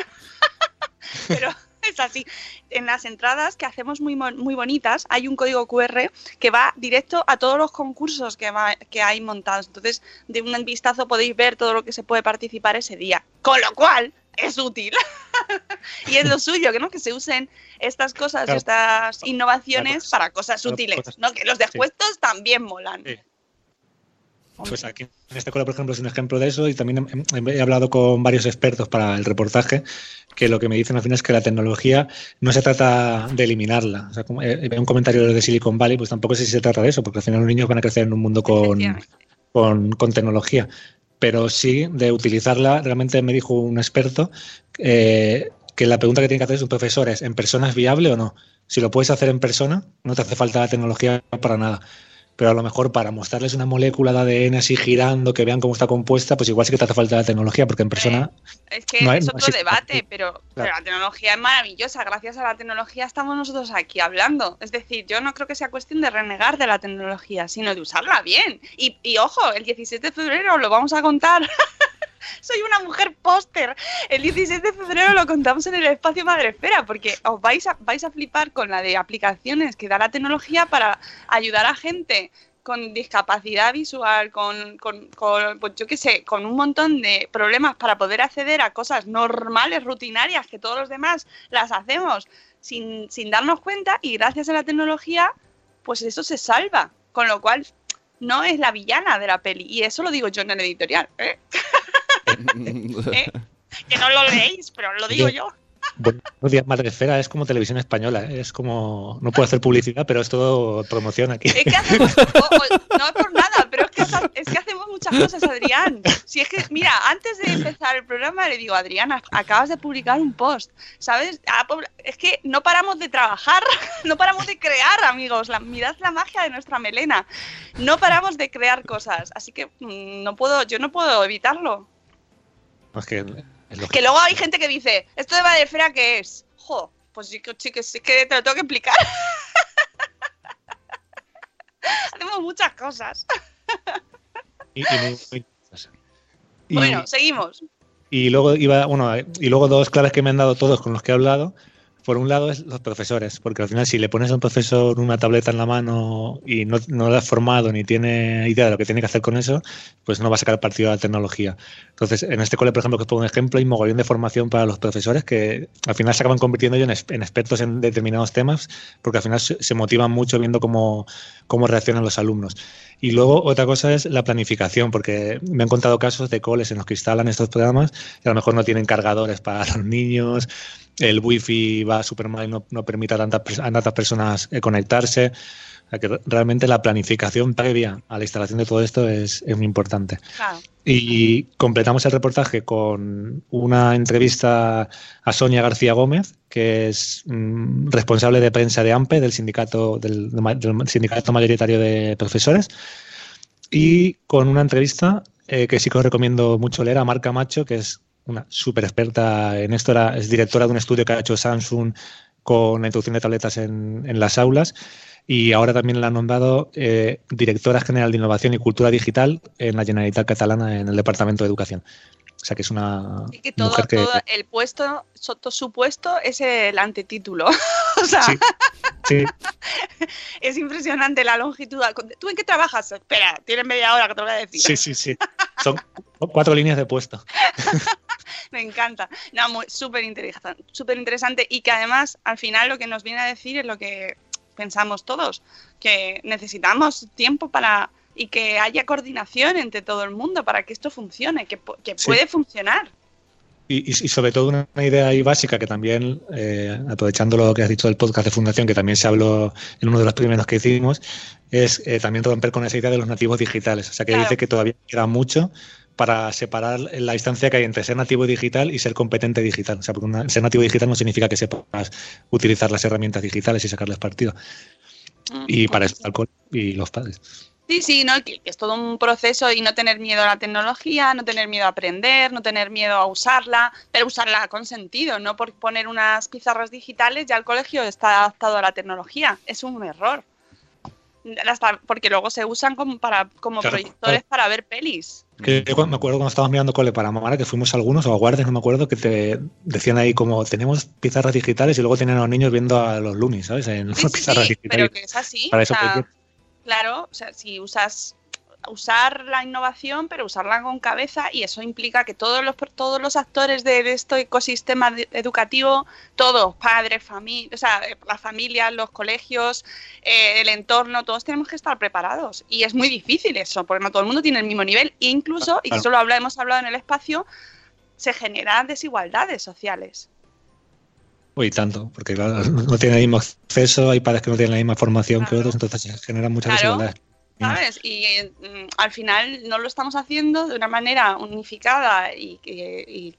Speaker 1: pero es así. En las entradas que hacemos muy, muy bonitas, hay un código QR que va directo a todos los concursos que, que hay montados. Entonces, de un vistazo podéis ver todo lo que se puede participar ese día. Con lo cual, es útil. y es lo suyo, que no que se usen estas cosas,
Speaker 2: Claro.
Speaker 1: estas innovaciones
Speaker 2: Claro.
Speaker 1: para cosas útiles. ¿no? Que los descuentos también molan.
Speaker 2: Sí. Pues aquí en esta escuela, por ejemplo, es un ejemplo de eso y también he, he hablado con varios expertos para el reportaje que lo que me dicen al final es que la tecnología no se trata de eliminarla. O sea, como, eh, veo un comentario de Silicon Valley, pues tampoco sé si se trata de eso, porque al final los niños van a crecer en un mundo con, con tecnología, pero sí de utilizarla. Realmente me dijo un experto eh, que la pregunta que tiene que hacer un profesor es, ¿en persona es viable o no? Si lo puedes hacer en persona, no te hace falta la tecnología para nada. Pero a lo mejor para mostrarles una molécula de ADN así girando, que vean cómo está compuesta, pues igual sí que te hace falta la tecnología, porque en persona
Speaker 1: Es que
Speaker 2: No
Speaker 1: es
Speaker 2: no
Speaker 1: otro debate, pero, pero la tecnología es maravillosa. Gracias a la tecnología estamos nosotros aquí hablando. Es decir, yo no creo que sea cuestión de renegar de la tecnología, sino de usarla bien. Y, y ojo, el 17 de febrero lo vamos a contar Soy una mujer póster. El 16 de febrero lo contamos en el espacio Madresfera, porque os vais a, vais a flipar con la de aplicaciones que da la tecnología para ayudar a gente con discapacidad visual, con, con, con, pues yo qué sé, con un montón de problemas para poder acceder a cosas normales, rutinarias, que todos los demás las hacemos sin, sin darnos cuenta y gracias a la tecnología, pues eso se salva. Con lo cual, no es la villana de la peli. Y eso lo digo yo en el editorial. ¿eh? ¿Eh? Que no lo leéis, pero lo digo yo.
Speaker 2: Buenos días, Madre Esfera, es como televisión española, ¿eh? es como, no puedo hacer publicidad, pero es todo promoción aquí.
Speaker 1: Es que hacemos, o- o- no es por nada, pero es que, es que hacemos muchas cosas, Adrián. Si es que, mira, antes de empezar el programa le digo, Adrián, ac- acabas de publicar un post, ¿sabes? Es que no paramos de trabajar, no paramos de crear, amigos. La, mirad la magia de nuestra melena. No paramos de crear cosas, así que mm, no puedo, yo no puedo evitarlo.
Speaker 2: Es que, es
Speaker 1: Que luego hay gente que dice, ¿esto de Madrefera qué es? Jo, pues sí que, sí que, sí que te lo tengo que explicar. Hacemos muchas cosas.
Speaker 2: y- y muy- muy- y-
Speaker 1: Bueno, seguimos.
Speaker 2: Y luego iba, bueno, y luego dos claves que me han dado todos con los que he hablado. Por un lado es los profesores, porque al final si le pones a un profesor una tableta en la mano y no, no lo has formado ni tiene idea de lo que tiene que hacer con eso, pues no va a sacar partido de la tecnología. Entonces, en este cole, por ejemplo, que os pongo un ejemplo, hay mogollón de formación para los profesores que al final se acaban convirtiendo en, en expertos en determinados temas, porque al final se, se motivan mucho viendo cómo, cómo reaccionan los alumnos. Y luego otra cosa es la planificación, porque me han contado casos de coles en los que instalan estos programas y a lo mejor no tienen cargadores para los niños, el wifi va súper mal y no, no permite a tantas, a tantas personas eh, conectarse. O sea que re- realmente la planificación previa a la instalación de todo esto es, es muy importante.
Speaker 1: Claro.
Speaker 2: Y completamos el reportaje con una entrevista a Sonia García Gómez, que es mm, responsable de prensa de AMPE, del sindicato, del, del sindicato mayoritario de profesores, y con una entrevista eh, que sí que os recomiendo mucho leer a Marca Macho, que es una súper experta en esto, era, es directora de un estudio que ha hecho Samsung con la introducción de tabletas en, en las aulas y ahora también la han nombrado eh, directora general de innovación y cultura digital en la Generalitat Catalana en el Departamento de Educación. O sea que es una
Speaker 1: Y que todo,
Speaker 2: mujer que...
Speaker 1: todo el puesto, su puesto es el antetítulo. o sea,
Speaker 2: Sí. Sí,
Speaker 1: es impresionante la longitud. ¿Tú en qué trabajas? Espera, tienes media hora que te voy a decir.
Speaker 2: sí, sí, sí. Son cuatro líneas de puesto.
Speaker 1: Me encanta. No, súper interesante, súper interesante y que además al final lo que nos viene a decir es lo que pensamos todos, que necesitamos tiempo para y que haya coordinación entre todo el mundo para que esto funcione, que, pu- que
Speaker 2: Sí.
Speaker 1: puede funcionar.
Speaker 2: Y, sobre todo una, una idea ahí básica que también, eh, aprovechando lo que has dicho del podcast de Fundación, que también se habló en uno de los primeros que hicimos, es eh, también romper con esa idea de los nativos digitales. O sea, que
Speaker 1: Claro.
Speaker 2: dice que todavía queda mucho para separar la distancia que hay entre ser nativo digital y ser competente digital. O sea, porque una- ser nativo digital no significa que sepas utilizar las herramientas digitales y sacarles partido.
Speaker 1: Mm.
Speaker 2: Y para eso cole y los padres.
Speaker 1: Sí, sí, ¿no? Que es todo un proceso y no tener miedo a la tecnología, no tener miedo a aprender, no tener miedo a usarla, pero usarla con sentido, no por poner unas pizarras digitales ya el colegio está adaptado a la tecnología. Es un error. Porque luego se usan como, para, como
Speaker 2: Claro,
Speaker 1: proyectores
Speaker 2: claro.
Speaker 1: para ver pelis.
Speaker 2: Que yo me acuerdo cuando estábamos mirando cole para Mamara, que fuimos algunos, o a Guardias, no me acuerdo, que te decían ahí como tenemos pizarras digitales y luego tienen a los niños viendo a los Looney, ¿sabes? En
Speaker 1: Sí, sí,
Speaker 2: pizarras
Speaker 1: sí,
Speaker 2: digitales.
Speaker 1: pero que es así.
Speaker 2: Para
Speaker 1: o
Speaker 2: eso
Speaker 1: sea,
Speaker 2: que-
Speaker 1: claro, o sea, si usas usar la innovación, pero usarla con cabeza y eso implica que todos los todos los actores de, de este ecosistema de- educativo, todos, padres, familia, o sea, las familias, los colegios, eh, el entorno, todos tenemos que estar preparados y es muy difícil eso, porque no todo el mundo tiene el mismo nivel e incluso, y eso lo habla- hemos hablado en el espacio, se generan desigualdades sociales.
Speaker 2: Uy, tanto, porque claro, no tienen el mismo acceso, hay padres que no tienen la misma formación que otros, entonces se generan muchas
Speaker 1: Claro.
Speaker 2: desigualdades.
Speaker 1: ¿Sabes? Y mm, al final no lo estamos haciendo de una manera unificada y que,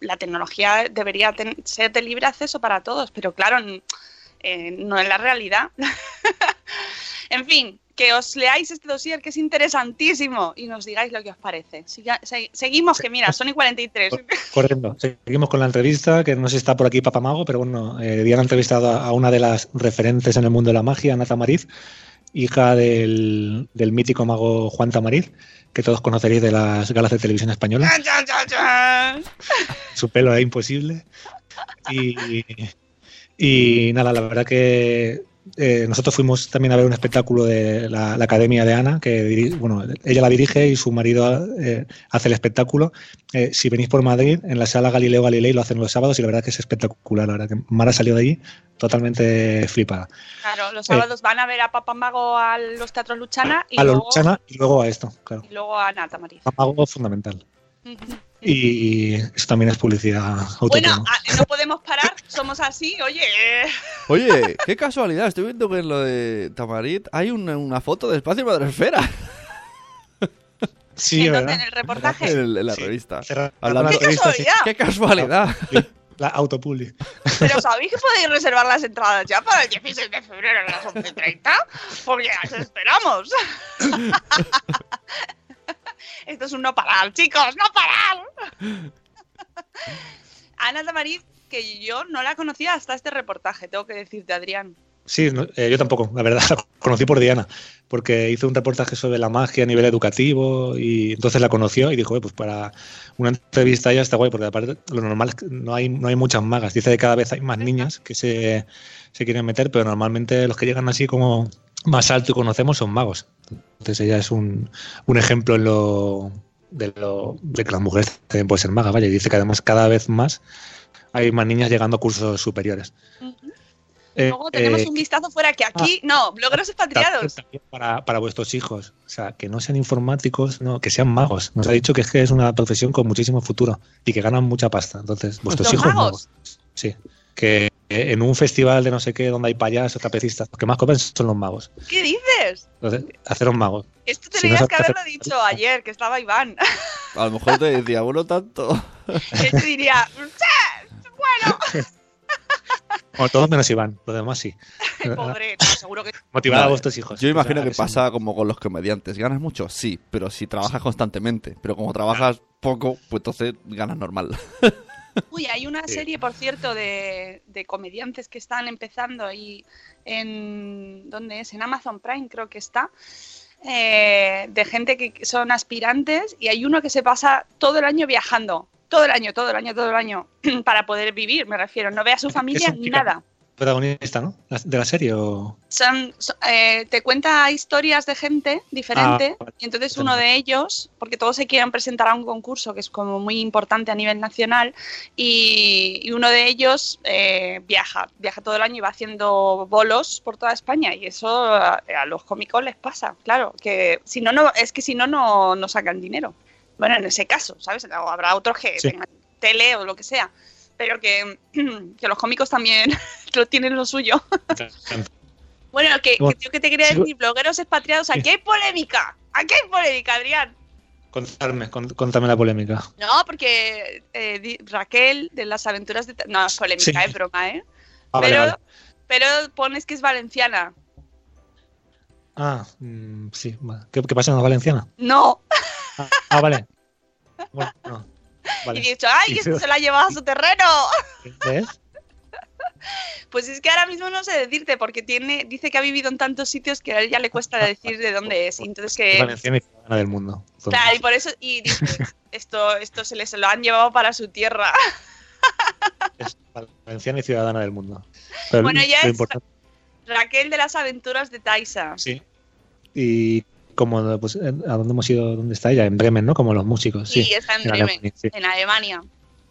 Speaker 1: la tecnología debería ten- ser de libre acceso para todos, pero claro, eh, no es la realidad. en fin, que os leáis este dossier que es interesantísimo y nos digáis lo que os parece. Siga- se- seguimos, que mira, son y 43.
Speaker 2: Corriendo. Seguimos con la entrevista, que no sé si está por aquí Papamago, pero bueno, eh, Diana ha entrevistado a a una de las referentes en el mundo de la magia, Nata Mariz, hija del, del mítico mago Juan Tamariz, que todos conoceréis de las galas de televisión española. Su pelo es imposible. Y, y nada, la verdad que eh, nosotros fuimos también a ver un espectáculo de la, la Academia de Ana, que bueno, ella la dirige y su marido eh, hace el espectáculo. Eh, si venís por Madrid, en la sala Galileo Galilei lo hacen los sábados y la verdad que es espectacular. La verdad que Mara salió de allí totalmente flipada.
Speaker 1: Claro, los sábados van a ver a Papá Mago a los teatros Luchana y,
Speaker 2: a
Speaker 1: luego,
Speaker 2: Luchana y luego a esto, claro.
Speaker 1: y luego a Nata Mariz.
Speaker 2: Algo fundamental. Y eso también es publicidad
Speaker 1: Bueno,
Speaker 2: autónoma.
Speaker 1: ah, no podemos parar, somos así, oye.
Speaker 3: Oye, qué casualidad, estoy viendo que en lo de Tamarit hay una, una foto de Espacio Madresfera
Speaker 2: Sí,
Speaker 1: ¿En. ¿En el reportaje?
Speaker 3: en, en la
Speaker 2: Sí,
Speaker 3: revista. Hablando-
Speaker 1: ¡Qué
Speaker 2: revista, sí.
Speaker 1: casualidad!
Speaker 3: ¡Qué casualidad!
Speaker 2: La autopubli.
Speaker 1: Pero ¿sabéis que podéis reservar las entradas ya para el 16 de febrero a las 11.30? Porque las esperamos. Esto es un no parar, chicos, no parar. Ana Tamariz, que yo no la conocía hasta este reportaje, tengo que decirte, Adrián.
Speaker 2: Sí, no, eh, yo tampoco, la verdad, la conocí por Diana, porque hizo un reportaje sobre la magia a nivel educativo y entonces la conoció y dijo, "Eh, pues para una entrevista ya está guay, porque aparte lo normal es que no hay, no hay muchas magas. Dice que cada vez hay más niñas que se, se quieren meter, pero normalmente los que llegan así como más alto y conocemos son magos. Entonces ella es un, un ejemplo en lo, de, lo, de que las mujeres también pueden ser magas, vaya, y dice que además cada vez más hay más niñas llegando a cursos superiores. Eh,
Speaker 1: Luego tenemos
Speaker 2: eh,
Speaker 1: un vistazo fuera que aquí, no, blogueros expatriados.
Speaker 2: también para, para vuestros hijos. O sea, que no sean informáticos, no, que sean magos. Nos ha dicho que es que es una profesión con muchísimo futuro y que ganan mucha pasta. Entonces, vuestros
Speaker 1: ¿Los
Speaker 2: hijos
Speaker 1: magos?
Speaker 2: magos. Sí. Que en un festival de no sé qué, donde hay payasos, trapecistas, los que más comen son los magos.
Speaker 1: ¿Qué dices?
Speaker 2: Entonces, haceros magos.
Speaker 1: Esto
Speaker 2: Si no
Speaker 1: tenías que
Speaker 2: hacer-
Speaker 1: haberlo dicho ayer, que estaba Iván.
Speaker 3: A lo mejor te decía, bueno, tanto.
Speaker 1: Él te diría, "Sí, bueno,
Speaker 2: Bueno, todos menos Iván, los demás sí.
Speaker 1: pobre, no, seguro que
Speaker 2: Motivar a vuestros hijos.
Speaker 3: Yo imagino
Speaker 2: O
Speaker 3: que
Speaker 2: es-
Speaker 3: pasa como con los comediantes. ¿Ganas mucho? Sí, pero si trabajas constantemente. Pero como trabajas poco, pues entonces ganas normal.
Speaker 1: Uy, hay una serie, por cierto, de, de comediantes que están empezando ahí en... ¿Dónde es? En Amazon Prime creo que está. eh, de gente que son aspirantes y hay uno que se pasa todo el año viajando. Todo el año, todo el año, todo el año. para poder vivir, me refiero. No ve a su familia nada.
Speaker 2: Protagonista, ¿no? De la serie o.
Speaker 1: Son, so- eh, te cuenta historias de gente diferente
Speaker 2: Ah,
Speaker 1: y entonces uno de ellos, porque todos se quieren presentar a un concurso que es como muy importante a nivel nacional y, y uno de ellos eh, viaja, viaja todo el año y va haciendo bolos por toda España y eso a, a los cómicos les pasa, claro, que si no, no es que si no, no, no sacan dinero. Bueno, en ese caso, ¿sabes? O habrá otros que
Speaker 2: Sí.
Speaker 1: tengan tele o lo que sea, pero que, que los cómicos también lo tienen lo suyo. Bueno, que, que, yo que te quería decir, blogueros expatriados, aquí hay polémica. Aquí hay polémica, Adrián.
Speaker 2: Contarme, con- contame la polémica.
Speaker 1: No, porque eh, Raquel de las aventuras de... No, es polémica,
Speaker 2: Sí.
Speaker 1: es broma, ¿eh?
Speaker 2: Ah,
Speaker 1: pero,
Speaker 2: vale.
Speaker 1: pero pones que es valenciana.
Speaker 2: Ah, mm, sí. vale. ¿Qué, qué pasa en la valenciana?
Speaker 1: No.
Speaker 2: Ah, ah, vale. Bueno, no. Vale.
Speaker 1: Y he dicho, ¡ay, que esto se la ha llevado a su terreno!
Speaker 2: ¿Ves?
Speaker 1: Pues es que ahora mismo no sé decirte, porque tiene, dice que ha vivido en tantos sitios que a él ya le cuesta decir de dónde es. Entonces
Speaker 2: Es
Speaker 1: que...
Speaker 2: valenciana y ciudadana del mundo. Entonces,
Speaker 1: Claro, y por eso, y dice, esto, esto se les lo han llevado para su tierra.
Speaker 2: es valenciana y ciudadana del mundo. Pero
Speaker 1: Bueno,
Speaker 2: lo
Speaker 1: es-
Speaker 2: importante-
Speaker 1: Raquel de las aventuras de Taisa.
Speaker 2: Sí. Y como, pues, ¿a dónde hemos ido? ¿Dónde está ella? En Bremen, ¿no? Como los músicos. Sí,
Speaker 1: Sí, está en
Speaker 2: en
Speaker 1: Bremen,
Speaker 2: Alemania, sí.
Speaker 1: en Alemania.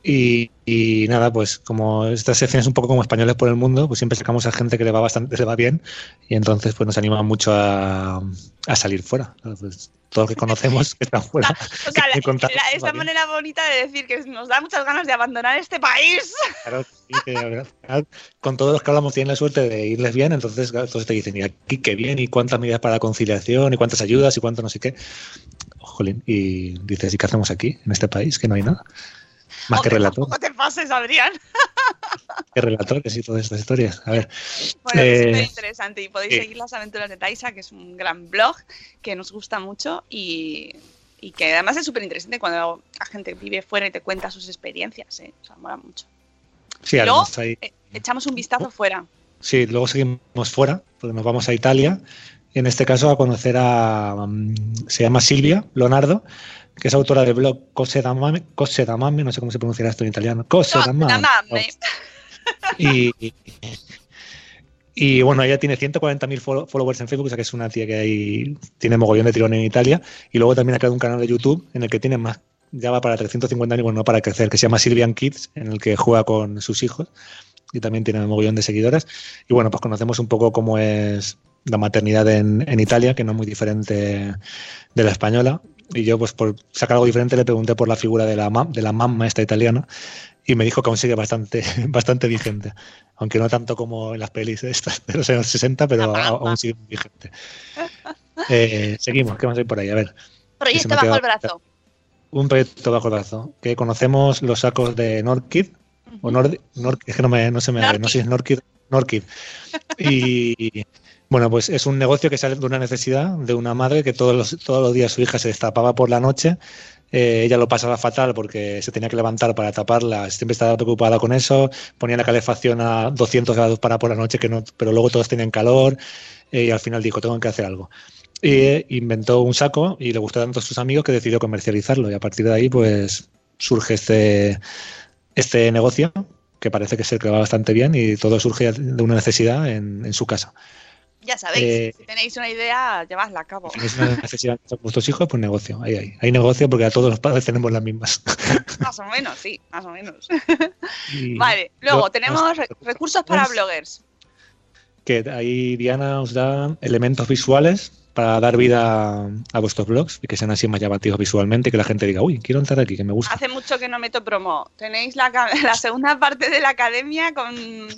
Speaker 2: Y, y nada, pues como esta sección es un poco como españoles por el mundo, pues siempre sacamos a gente que le va bastante, le va bien, y entonces pues nos anima mucho a, a salir fuera. Pues, todos que conocemos que están fuera.
Speaker 1: O sea, la- la-
Speaker 2: bien.
Speaker 1: manera bonita de decir que nos da muchas ganas de abandonar este país.
Speaker 2: Claro, sí, que final, con todos los que hablamos tienen la suerte de irles bien, entonces todos te dicen, y aquí qué bien, y cuántas medidas para la conciliación, y cuántas ayudas, y cuánto no sé qué. Jolín, y dices, ¿y qué hacemos aquí, en este país? Que no hay nada. Más que relator,
Speaker 1: tampoco te pases, Adrián.
Speaker 2: que relatores y todas estas historias. A ver.
Speaker 1: Bueno, es
Speaker 2: eh,
Speaker 1: súper interesante y podéis
Speaker 2: sí.
Speaker 1: seguir las aventuras de Taisa, que es un gran blog que nos gusta mucho y, y que además es súper interesante cuando la gente vive fuera y te cuenta sus experiencias. ¿eh? O sea, mola mucho.
Speaker 2: sí,
Speaker 1: Luego,
Speaker 2: hay-
Speaker 1: eh, echamos un vistazo fuera.
Speaker 2: Sí, luego seguimos fuera, porque nos vamos a Italia en este caso a conocer a, mm, se llama Silvia Leonardo, que es autora del blog Cose da Mame, Cose da Mame, no sé cómo se pronunciará esto en italiano, Cose da Mame.
Speaker 1: Mame.
Speaker 2: Y, y bueno, ella tiene 140.000 follow- followers en Facebook, o sea que es una tía que ahí tiene mogollón de tirón en Italia. Y luego también ha creado un canal de YouTube en el que tiene más, ya va para 350.000, bueno, no para crecer, que se llama Silvian Kids, en el que juega con sus hijos y también tiene un mogollón de seguidoras. Y bueno, pues conocemos un poco cómo es la maternidad en, en Italia, que no es muy diferente de la española. Y yo, pues por sacar algo diferente, le pregunté por la figura de la, mam- de la mamma esta italiana y me dijo que aún sigue bastante, bastante vigente. Aunque no tanto como en las pelis estas de los años 60, pero aún sigue vigente. Eh, seguimos, ¿qué más hay por ahí? A ver.
Speaker 1: Proyecto bajo
Speaker 2: queda-
Speaker 1: el brazo.
Speaker 2: Un proyecto bajo el brazo. Que conocemos los sacos de Norkid. O Nord, Nord- es que no, me, no se me abre, no sé si es Norkid. Norkid. Y bueno, pues es un negocio que sale de una necesidad de una madre que todos los, todos los días su hija se destapaba por la noche. Eh, ella lo pasaba fatal porque se tenía que levantar para taparla, siempre estaba preocupada con eso, ponía la calefacción a 200 grados para por la noche, que no, pero luego todos tenían calor eh, y al final dijo, tengo que hacer algo. Y eh, inventó un saco y le gustó tanto a sus amigos que decidió comercializarlo y a partir de ahí pues surge este, este negocio que parece que se va bastante bien y todo surge de una necesidad en, en su casa.
Speaker 1: Ya sabéis,
Speaker 2: Eh,
Speaker 1: si tenéis una idea, llevadla a cabo.
Speaker 2: Si tenéis una necesidad con vuestros hijos, pues negocio. Ahí hay. Hay negocio porque a todos los padres tenemos las mismas.
Speaker 1: Más o menos, sí, más o menos.
Speaker 2: Y
Speaker 1: Vale, luego tenemos re- recursos para bloggers.
Speaker 2: que ahí Diana os da elementos visuales para dar vida a vuestros blogs y que sean así más llamativos visualmente y que la gente diga, uy, quiero entrar aquí, que me gusta.
Speaker 1: Hace mucho que no meto promo. Tenéis la, la segunda parte de la academia con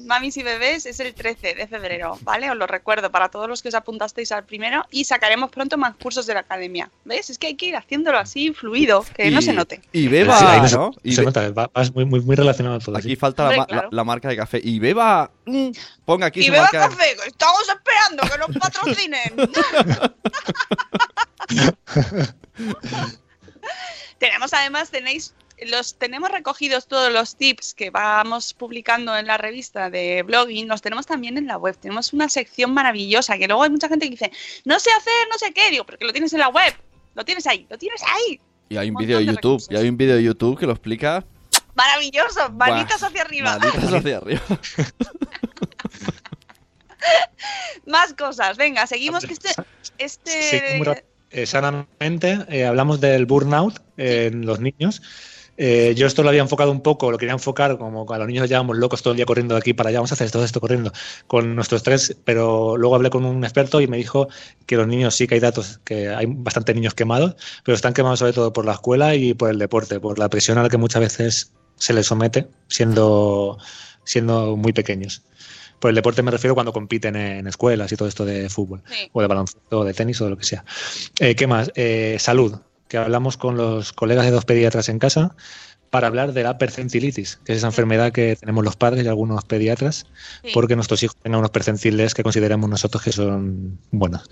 Speaker 1: mamis y bebés, es el 13 de febrero, ¿vale? Os lo recuerdo para todos los que os apuntasteis al primero y sacaremos pronto más cursos de la academia. ¿Ves? Es que hay que ir haciéndolo así fluido, que no
Speaker 3: Y-
Speaker 1: se note.
Speaker 3: Y beba,
Speaker 2: Sí, no se-
Speaker 3: ¿no? Y
Speaker 2: se
Speaker 3: be-
Speaker 2: nota, va, va muy, muy, muy relacionado todo.
Speaker 3: Aquí
Speaker 2: sí.
Speaker 3: falta la,
Speaker 1: claro.
Speaker 3: la- la marca de café. Y beba. mm, ponga aquí
Speaker 1: Y
Speaker 3: su
Speaker 1: beba
Speaker 3: marca.
Speaker 1: café, que estamos esperando que nos patrocinen. tenemos además, tenéis los tenemos recogidos todos los tips que vamos publicando en la revista de blogging, los tenemos también en la web. Tenemos una sección maravillosa que luego hay mucha gente que dice, no sé hacer, no sé qué, digo, porque lo tienes en la web. Lo tienes ahí, lo tienes ahí.
Speaker 3: Y hay un
Speaker 1: Montón
Speaker 3: vídeo de YouTube.
Speaker 1: recursos.
Speaker 3: Y hay un vídeo de YouTube que lo explica.
Speaker 1: Maravilloso, manitas hacia arriba.
Speaker 3: Manitas hacia arriba.
Speaker 1: Más cosas, venga, seguimos que este este
Speaker 2: Sí, muy rápido. Eh, sanamente, eh, hablamos del burnout eh, en los niños. Eh, yo esto lo había enfocado un poco, lo quería enfocar como a los niños llevamos locos todo el día corriendo de aquí para allá, vamos a hacer todo esto corriendo con nuestros tres, pero luego hablé con un experto y me dijo que los niños sí que hay datos, que hay bastantes niños quemados, pero están quemados sobre todo por la escuela y por el deporte, por la presión a la que muchas veces se les somete siendo, siendo muy pequeños. Por el deporte me refiero cuando compiten en escuelas y todo esto de fútbol,
Speaker 1: Sí.
Speaker 2: o de baloncesto, o de tenis, o de lo que sea. Eh, ¿Qué más? Eh, salud, que hablamos con los colegas de dos pediatras en casa para hablar de la percentilitis, que es esa enfermedad que tenemos los padres y algunos pediatras,
Speaker 1: Sí.
Speaker 2: porque nuestros hijos tengan unos percentiles que consideramos nosotros que son buenos.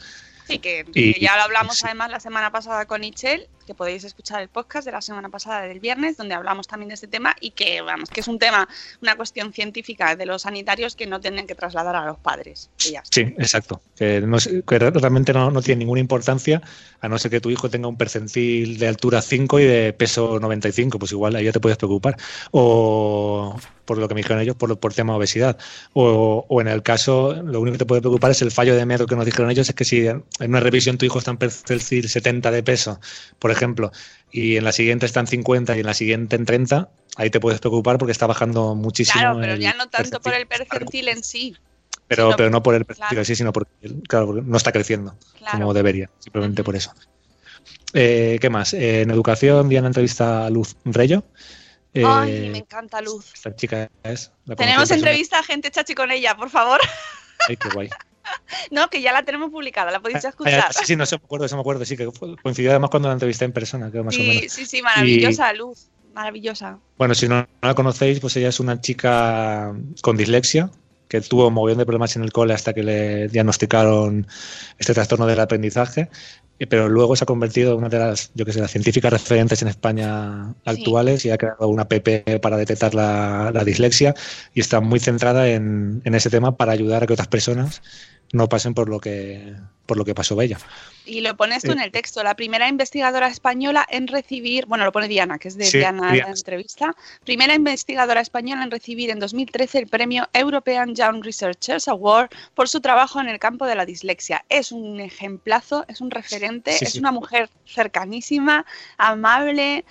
Speaker 1: Sí, que,
Speaker 2: Y-
Speaker 1: que ya lo hablamos
Speaker 2: sí.
Speaker 1: además la semana pasada con Ichel, que podéis escuchar el podcast de la semana pasada del viernes, donde hablamos también de este tema y que, vamos, que es un tema, una cuestión científica de los sanitarios que no tienen que trasladar a los padres. Y ya.
Speaker 2: Sí, exacto. Que, no que realmente no, no tiene ninguna importancia, a no ser que tu hijo tenga un percentil de altura 5 y de peso 95, pues igual ahí ya te puedes preocupar. O por lo que me dijeron ellos, por, por tema obesidad. O, o en el caso, lo único que te puede preocupar es el fallo de metro que nos dijeron ellos, es que si en una revisión tu hijo está en percentil 70 de peso, por ejemplo, y en la siguiente está en 50 y en la siguiente en 30, ahí te puedes preocupar porque está bajando muchísimo.
Speaker 1: Claro, pero ya no tanto por el
Speaker 2: percentil.
Speaker 1: en sí.
Speaker 2: Pero,
Speaker 1: sino-
Speaker 2: pero no por el percentil
Speaker 1: claro.
Speaker 2: así, sino porque, claro, porque no está creciendo
Speaker 1: Claro.
Speaker 2: como debería, simplemente por eso. Eh, ¿Qué más? Eh, en educación, vi una entrevista a Luz Reyo. Eh,
Speaker 1: Ay, me encanta Luz.
Speaker 2: Esta chica es. la en
Speaker 1: Tenemos entrevista a gente chachi con ella, por favor.
Speaker 2: Ay, qué guay.
Speaker 1: No, que ya la tenemos publicada, la podéis
Speaker 2: Ah,
Speaker 1: escuchar.
Speaker 2: sí, sí, no sé, me acuerdo, eso me acuerdo, sí, que coincidió además cuando la entrevisté en persona, creo más o
Speaker 1: Sí,
Speaker 2: menos.
Speaker 1: sí, sí, maravillosa Luz, maravillosa.
Speaker 2: Bueno, si no, no la conocéis, pues ella es una chica con dislexia que tuvo un montón de problemas en el cole hasta que le diagnosticaron este trastorno del aprendizaje, eh, pero luego se ha convertido en una de las, yo que sé, las científicas referentes en España actuales y ha creado una PP para detectar la, la dislexia y está muy centrada en, en ese tema para ayudar a que otras personas no pasen por lo que por lo que pasó Bella.
Speaker 1: Y lo pones tú
Speaker 2: Eh,
Speaker 1: en el texto, la primera investigadora española en recibir, bueno, lo pone Diana, que es de
Speaker 2: Sí,
Speaker 1: Diana
Speaker 2: Diana.
Speaker 1: la entrevista, primera investigadora española en recibir en 2013 el premio European Young Researchers Award por su trabajo en el campo de la dislexia. Es un ejemplazo, es un referente,
Speaker 2: Sí,
Speaker 1: es
Speaker 2: sí.
Speaker 1: una mujer cercanísima, amable,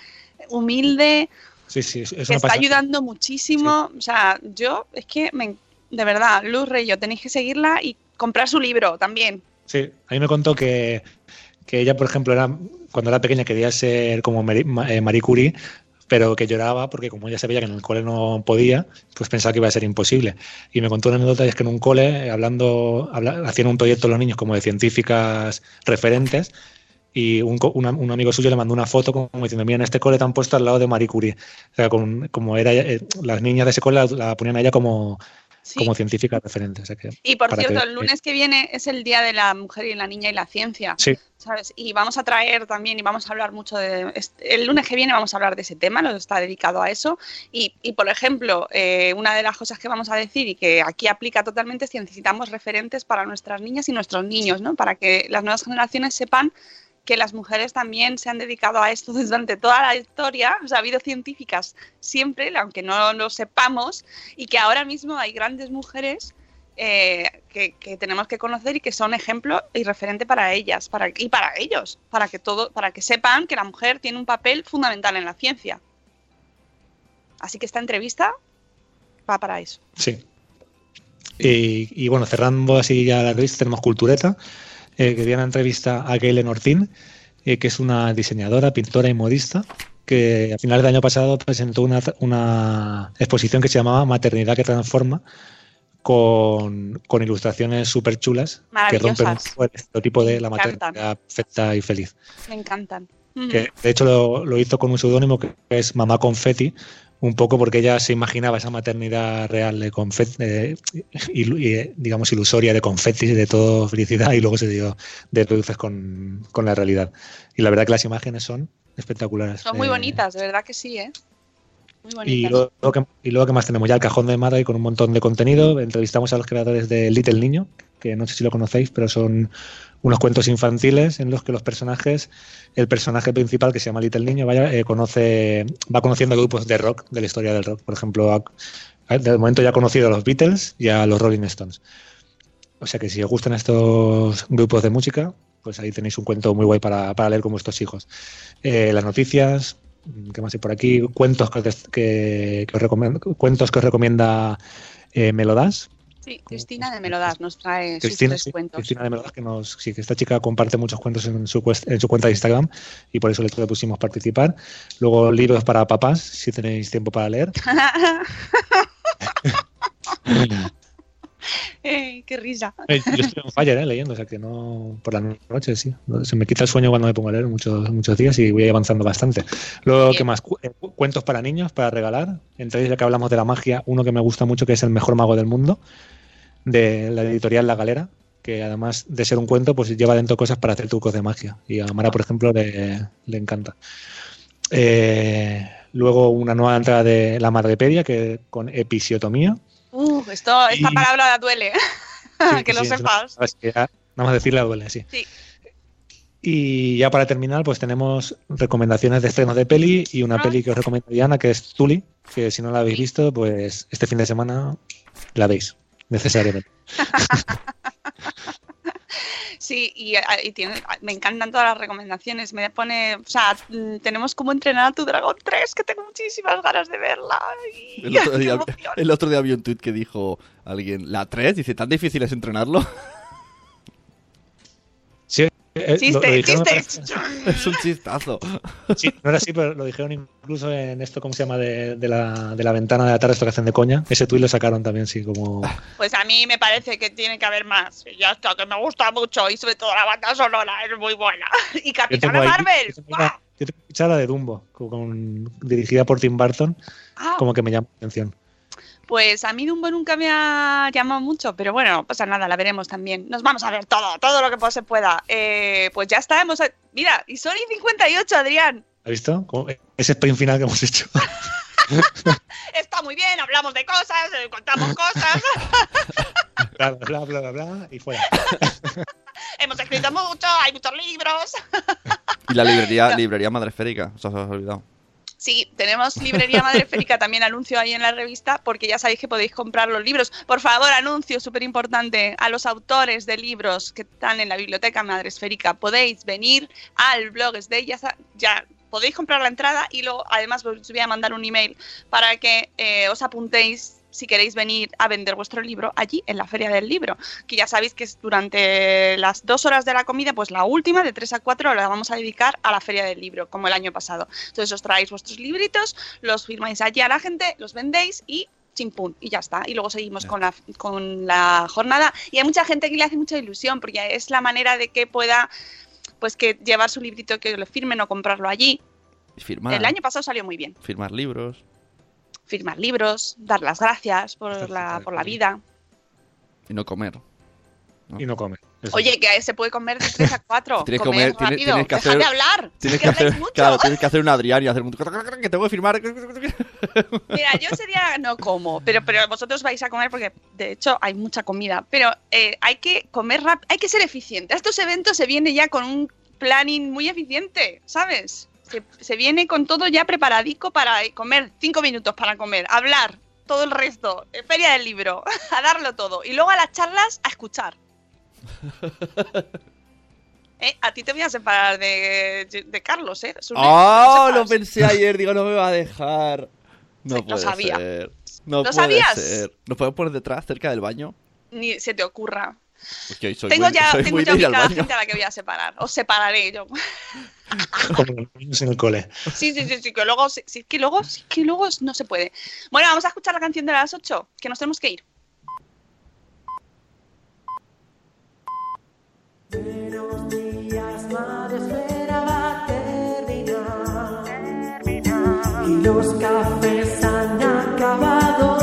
Speaker 1: humilde,
Speaker 2: Sí, sí, es
Speaker 1: que está
Speaker 2: pasada.
Speaker 1: ayudando muchísimo. O sea, yo, es que, me, de verdad, Luz Reyo, tenéis que seguirla y comprar su libro también.
Speaker 2: Sí, a mí me contó que, que ella, por ejemplo, era cuando era pequeña quería ser como eh, Marie Curie, pero que lloraba porque como ella sabía que en el cole no podía, pues pensaba que iba a ser imposible. Y me contó una anécdota es que en un cole, hablando, habla- hacían un proyecto los niños como de científicas referentes, y un, una- un amigo suyo le mandó una foto como diciendo, mira, en este cole te han puesto al lado de Marie Curie. O sea, con- como era, eh, las niñas de ese cole la, la ponían a ella como,
Speaker 1: Sí.
Speaker 2: como científica referente. O sea que,
Speaker 1: Y por cierto,
Speaker 2: que-
Speaker 1: el lunes que viene es el Día de la Mujer y la Niña y la Ciencia.
Speaker 2: Sí.
Speaker 1: ¿Sabes? Y vamos a traer también y vamos a hablar mucho de... El lunes que viene vamos a hablar de ese tema, lo está dedicado a eso. Y, y, por ejemplo, eh, una de las cosas que vamos a decir y que aquí aplica totalmente es que necesitamos referentes para nuestras niñas y nuestros niños, ¿no? Para que las nuevas generaciones sepan que las mujeres también se han dedicado a esto durante toda la historia, o sea, ha habido científicas siempre, aunque no lo sepamos, y que ahora mismo hay grandes mujeres eh, que, que tenemos que conocer y que son ejemplo y referente para ellas para, y para ellos, para que todo, para que sepan que la mujer tiene un papel fundamental en la ciencia. Así que esta entrevista va para eso.
Speaker 2: Sí. Y, y bueno, cerrando así ya la revista, tenemos Cultureta, eh, que dio una entrevista a Galen Ortín, eh, que es una diseñadora, pintora y modista, que a finales del año pasado presentó una, una exposición que se llamaba Maternidad que transforma, con, con ilustraciones súper chulas que rompen el estereotipo de la
Speaker 1: Me encantan.
Speaker 2: maternidad perfecta y feliz.
Speaker 1: Me encantan.
Speaker 2: Que de hecho lo, lo hizo con un seudónimo que es Mamá Confetti, un poco porque ella se imaginaba esa maternidad real de confeti, eh, y, eh, digamos, ilusoria de confetis, de todo felicidad, y luego se dio de luces con, con la realidad. Y la verdad que las imágenes son espectaculares.
Speaker 1: Son muy
Speaker 2: Eh,
Speaker 1: bonitas, de verdad que sí, ¿eh? Muy
Speaker 2: y
Speaker 1: bonitas.
Speaker 2: luego, que, y luego que más tenemos ya el cajón de Madre con un montón de contenido. Entrevistamos a los creadores de Little Niño, que no sé si lo conocéis, pero son unos cuentos infantiles en los que los personajes, el personaje principal que se llama Little Niño, vaya, eh, conoce, va conociendo grupos de rock, de la historia del rock. Por ejemplo, de momento ya ha conocido a los Beatles y a los Rolling Stones. O sea que si os gustan estos grupos de música, pues ahí tenéis un cuento muy guay para, leer con vuestros hijos. Eh, las noticias, ¿qué más hay por aquí? Cuentos que, os- recomienda, cuentos que os recomienda eh, Melodas.
Speaker 1: Sí, Cristina de Melodas nos trae
Speaker 2: Cristina,
Speaker 1: sus tres cuentos.
Speaker 2: Cristina de Melodas, que nos, sí, que esta chica comparte muchos cuentos en su, en su cuenta de Instagram y por eso le pusimos participar. Luego libros para papás, si tenéis tiempo para leer.
Speaker 1: Eh, qué risa.
Speaker 2: Eh, Yo estoy en fire eh, leyendo, o sea que no por la noche, sí. Se me quita el sueño cuando me pongo a leer muchos, muchos días y voy avanzando bastante. Luego,
Speaker 1: Bien.
Speaker 2: ¿qué más? Eh, cu- Cuentos para niños, para regalar. Entonces, ya que hablamos de la magia, uno que me gusta mucho, que es El mejor mago del mundo, de la editorial La Galera, que además de ser un cuento, pues lleva dentro cosas para hacer trucos de magia. Y a Mara, por ejemplo, le, le encanta. Eh, luego, una nueva entrada de La Madrepedia, que con episiotomía.
Speaker 1: Uh, esto, esta
Speaker 2: Y-
Speaker 1: palabra duele.
Speaker 2: Sí,
Speaker 1: que lo
Speaker 2: sí,
Speaker 1: sepas.
Speaker 2: nada más decirle duele, sí.
Speaker 1: Sí.
Speaker 2: Y ya para terminar, pues tenemos recomendaciones de estrenos de peli y una
Speaker 1: Ah.
Speaker 2: peli que os recomiendo Diana, que es Tuli, que si no la habéis visto, pues este fin de semana la veis, necesariamente.
Speaker 1: Sí, y, ah, y tiene, me encantan todas las recomendaciones. Me pone, o sea, mm, tenemos como entrenar a tu dragón 3, que tengo muchísimas ganas de verla. y-
Speaker 3: El otro, día, el otro día vi un tuit que dijo alguien, la 3, dice, ¿tan difícil es entrenarlo?
Speaker 2: Eh, lo- lo
Speaker 1: Chiste, chiste.
Speaker 3: es un chistazo.
Speaker 2: sí, no era así, pero lo dijeron incluso en esto, ¿cómo se llama? De, de la, de la ventana de la tarde, esto que hacen de coña. Ese tuit lo sacaron también, sí, como...
Speaker 1: Pues a mí me parece que tiene que haber más. Y ya está, que me gusta mucho. Y sobre todo la banda sonora es muy buena. Y Capitana
Speaker 2: ahí-
Speaker 1: Marvel.
Speaker 2: yo tengo una- yo tengo de Dumbo, con- dirigida por Tim Burton,
Speaker 1: Ah,
Speaker 2: como que me llama la atención.
Speaker 1: Pues a mí Dumbo nunca me ha llamado mucho, pero bueno, no pasa nada, la veremos también. Nos vamos a ver todo, todo lo que se pueda. Eh, pues ya está, hemos... Mira, y Sony 58, Adrián.
Speaker 2: ¿Has visto? Como ese sprint final que hemos hecho.
Speaker 1: Está muy bien, hablamos de cosas, eh, contamos cosas.
Speaker 2: bla, bla, bla, bla, bla, y fuera.
Speaker 1: Hemos escrito mucho, hay muchos libros.
Speaker 3: Y la librería, librería madresférica, os has olvidado.
Speaker 1: Sí, tenemos librería madresférica, también anuncio ahí en la revista, porque ya sabéis que podéis comprar los libros. Por favor, anuncio súper importante a los autores de libros que están en la biblioteca madresférica. Podéis venir al blog de ya, ya podéis comprar la entrada y luego además os voy a mandar un email para que eh, os apuntéis si queréis venir a vender vuestro libro allí en la Feria del Libro, que ya sabéis que es durante las dos horas de la comida, pues la última, de 3 a 4, la vamos a dedicar a la Feria del Libro, como el año pasado. Entonces os traéis vuestros libritos, los firmáis allí a la gente, los vendéis y chimpún, y ya está. Y luego seguimos con la, con la jornada. Y hay mucha gente que le hace mucha ilusión, porque es la manera de que pueda pues que llevar su librito que le firmen o comprarlo allí.
Speaker 3: Firmar,
Speaker 1: El año pasado salió muy bien.
Speaker 3: firmar libros
Speaker 1: Firmar libros, dar las gracias por la, por la vida.
Speaker 3: y no comer.
Speaker 2: Y no come. Eso.
Speaker 1: Oye, que se puede comer de 3 a 4.
Speaker 3: Tienes que
Speaker 1: comer
Speaker 3: comer, tienes-
Speaker 1: rápido.
Speaker 3: tienes que hacer-
Speaker 1: hablar.
Speaker 3: Tienes
Speaker 1: es
Speaker 3: que hacer,
Speaker 1: mucho.
Speaker 3: claro, tienes que hacer un Adrián y hacer un que tengo que firmar.
Speaker 1: Mira, yo sería no como, pero, pero vosotros vais a comer porque de hecho hay mucha comida. Pero eh, hay que comer rápido, hay que ser eficiente. A estos eventos se viene ya con un planning muy eficiente, ¿sabes? Se, se viene con todo ya preparadico para comer, cinco minutos para comer, hablar, todo el resto, eh, feria del libro, a darlo todo. Y luego a las charlas a escuchar. Eh, a ti te voy a separar de, de Carlos, ¿eh?
Speaker 3: ¡Oh! Lo pensé ayer, digo, no me va a dejar. No
Speaker 1: Sí, lo
Speaker 3: puede
Speaker 1: sabía.
Speaker 3: ser. No
Speaker 1: ¿Lo
Speaker 3: puede
Speaker 1: sabías?
Speaker 3: ser. ¿Nos podemos poner detrás, cerca del baño?
Speaker 1: Ni se te ocurra.
Speaker 3: Soy
Speaker 1: tengo
Speaker 3: muy,
Speaker 1: ya,
Speaker 3: soy
Speaker 1: tengo
Speaker 3: muy
Speaker 1: ya
Speaker 3: de
Speaker 1: ubicada gente a la que voy a separar. Os separaré yo.
Speaker 2: Como los niños en el cole.
Speaker 1: Sí, sí, sí, sí, que luego, sí, sí, que luego, sí, que luego no se puede. Bueno, vamos a escuchar la canción de las 8, que nos tenemos que ir.
Speaker 4: Y los cafés han acabado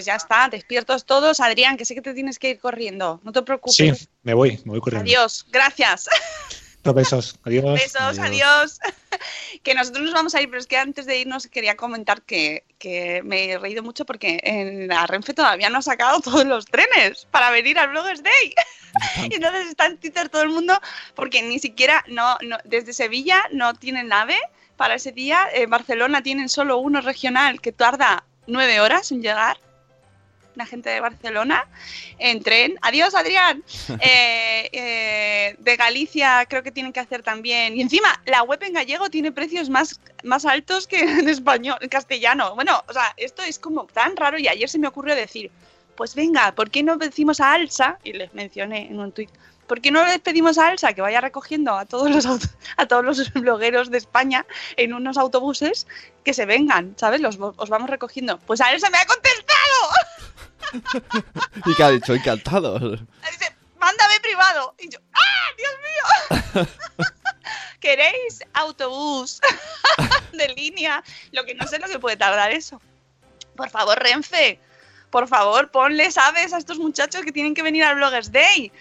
Speaker 1: pues ya está, despiertos todos. Adrián, que sé que te tienes que ir corriendo. No te
Speaker 2: Sí,
Speaker 1: preocupes.
Speaker 2: me voy, me voy corriendo.
Speaker 1: Adiós, gracias.
Speaker 2: Dos besos. Adiós.
Speaker 1: Besos, adiós. que nosotros nos vamos a ir, pero es que antes de irnos quería comentar que, que me he reído mucho porque en la Renfe todavía no ha sacado todos los trenes para venir al Bloggers Day. y entonces está en Twitter todo el mundo porque ni siquiera, no, no, desde Sevilla no tienen nave para ese día. En Barcelona tienen solo uno regional que tarda nueve horas en llegar. La gente de Barcelona en tren. Adiós, Adrián. Eh, eh, de Galicia creo que tienen que hacer también. Y encima, la web en gallego tiene precios más, más altos que en español, en castellano. Bueno, o sea, esto es como tan raro y ayer se me ocurrió decir, pues venga, ¿por qué no decimos a Alsa? Y les mencioné en un tuit. ¿Por qué no les pedimos a Alsa que vaya recogiendo a todos los a todos los blogueros de España en unos autobuses que se vengan, ¿sabes? Los, os vamos recogiendo. Pues a Elsa me ha contestado.
Speaker 3: ¿Y qué ha dicho? Encantado.
Speaker 1: Dice, mándame privado. Y yo, ¡ah, Dios mío! ¿Queréis autobús de línea? Lo que no sé lo que puede tardar eso. Por favor, Renfe, por favor, ponle sabes a estos muchachos que tienen que venir al Bloggers Day.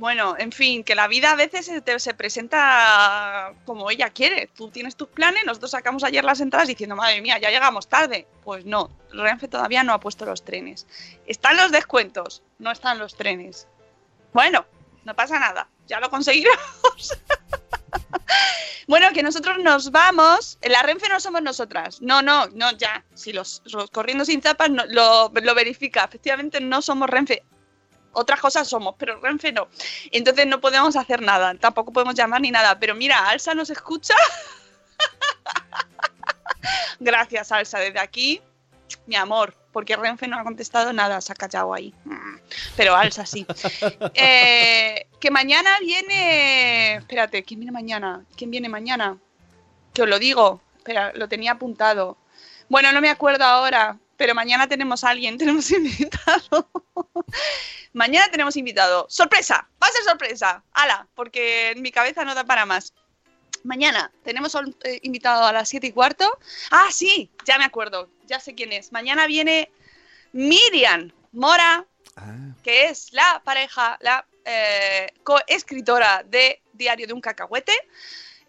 Speaker 1: Bueno, en fin, que la vida a veces se, te- se presenta como ella quiere. Tú tienes tus planes, nosotros sacamos ayer las entradas diciendo, madre mía, ya llegamos tarde. Pues no, Renfe todavía no ha puesto los trenes. Están los descuentos, no están los trenes. Bueno, no pasa nada, ya lo conseguiremos. Bueno, que nosotros nos vamos. La Renfe no somos nosotras. No, no, no, ya. Si los, los corriendo sin zapas no- lo, lo verifica. Efectivamente, no somos Renfe. Otras cosas somos, pero Renfe no. Entonces no podemos hacer nada. Tampoco podemos llamar ni nada. Pero mira, Alsa nos escucha. Gracias, Alsa. Desde aquí, mi amor. Porque Renfe no ha contestado nada. Se ha callado ahí. Mm. Pero Alsa sí. Eh, que mañana viene. Espérate, ¿quién viene mañana? ¿Quién viene mañana? Que os lo digo. Espera, lo tenía apuntado. Bueno, no me acuerdo ahora, pero mañana tenemos a alguien, tenemos invitado. mañana tenemos invitado. ¡Sorpresa! ¡Va a ser sorpresa! ¡Hala! Porque en mi cabeza no da para más. Mañana tenemos a un eh, invitado a las 7 y cuarto. Ah, sí, ya me acuerdo, ya sé quién es. Mañana viene Miriam Mora, que es la pareja, la eh, coescritora de Diario de un Cacahuete,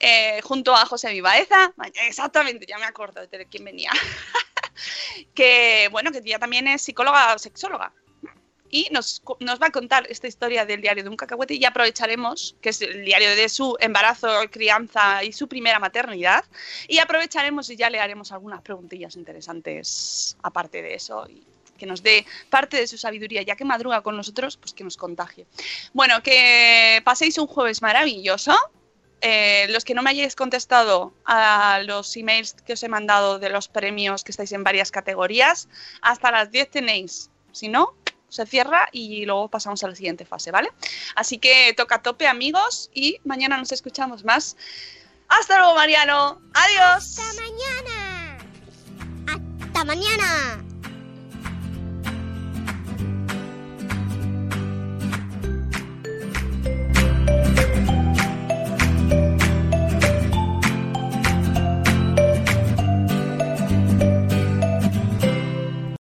Speaker 1: eh, junto a José Vivaeza. Exactamente, ya me acuerdo de quién venía. que, bueno, que ella también es psicóloga o sexóloga. Y nos, nos va a contar esta historia del diario de un cacahuete y aprovecharemos, que es el diario de su embarazo, crianza y su primera maternidad, y aprovecharemos y ya le haremos algunas preguntillas interesantes aparte de eso que nos dé parte de su sabiduría, ya que madruga con nosotros, pues que nos contagie. Bueno, que paséis un jueves maravilloso. Eh, los que no me hayáis contestado a los emails que os he mandado de los premios que estáis en varias categorías, hasta las 10 tenéis. Si no, se cierra y luego pasamos a la siguiente fase, ¿vale? Así que toca a tope, amigos, y mañana nos escuchamos más. Hasta luego, Mariano. Adiós.
Speaker 5: Hasta mañana. Hasta mañana.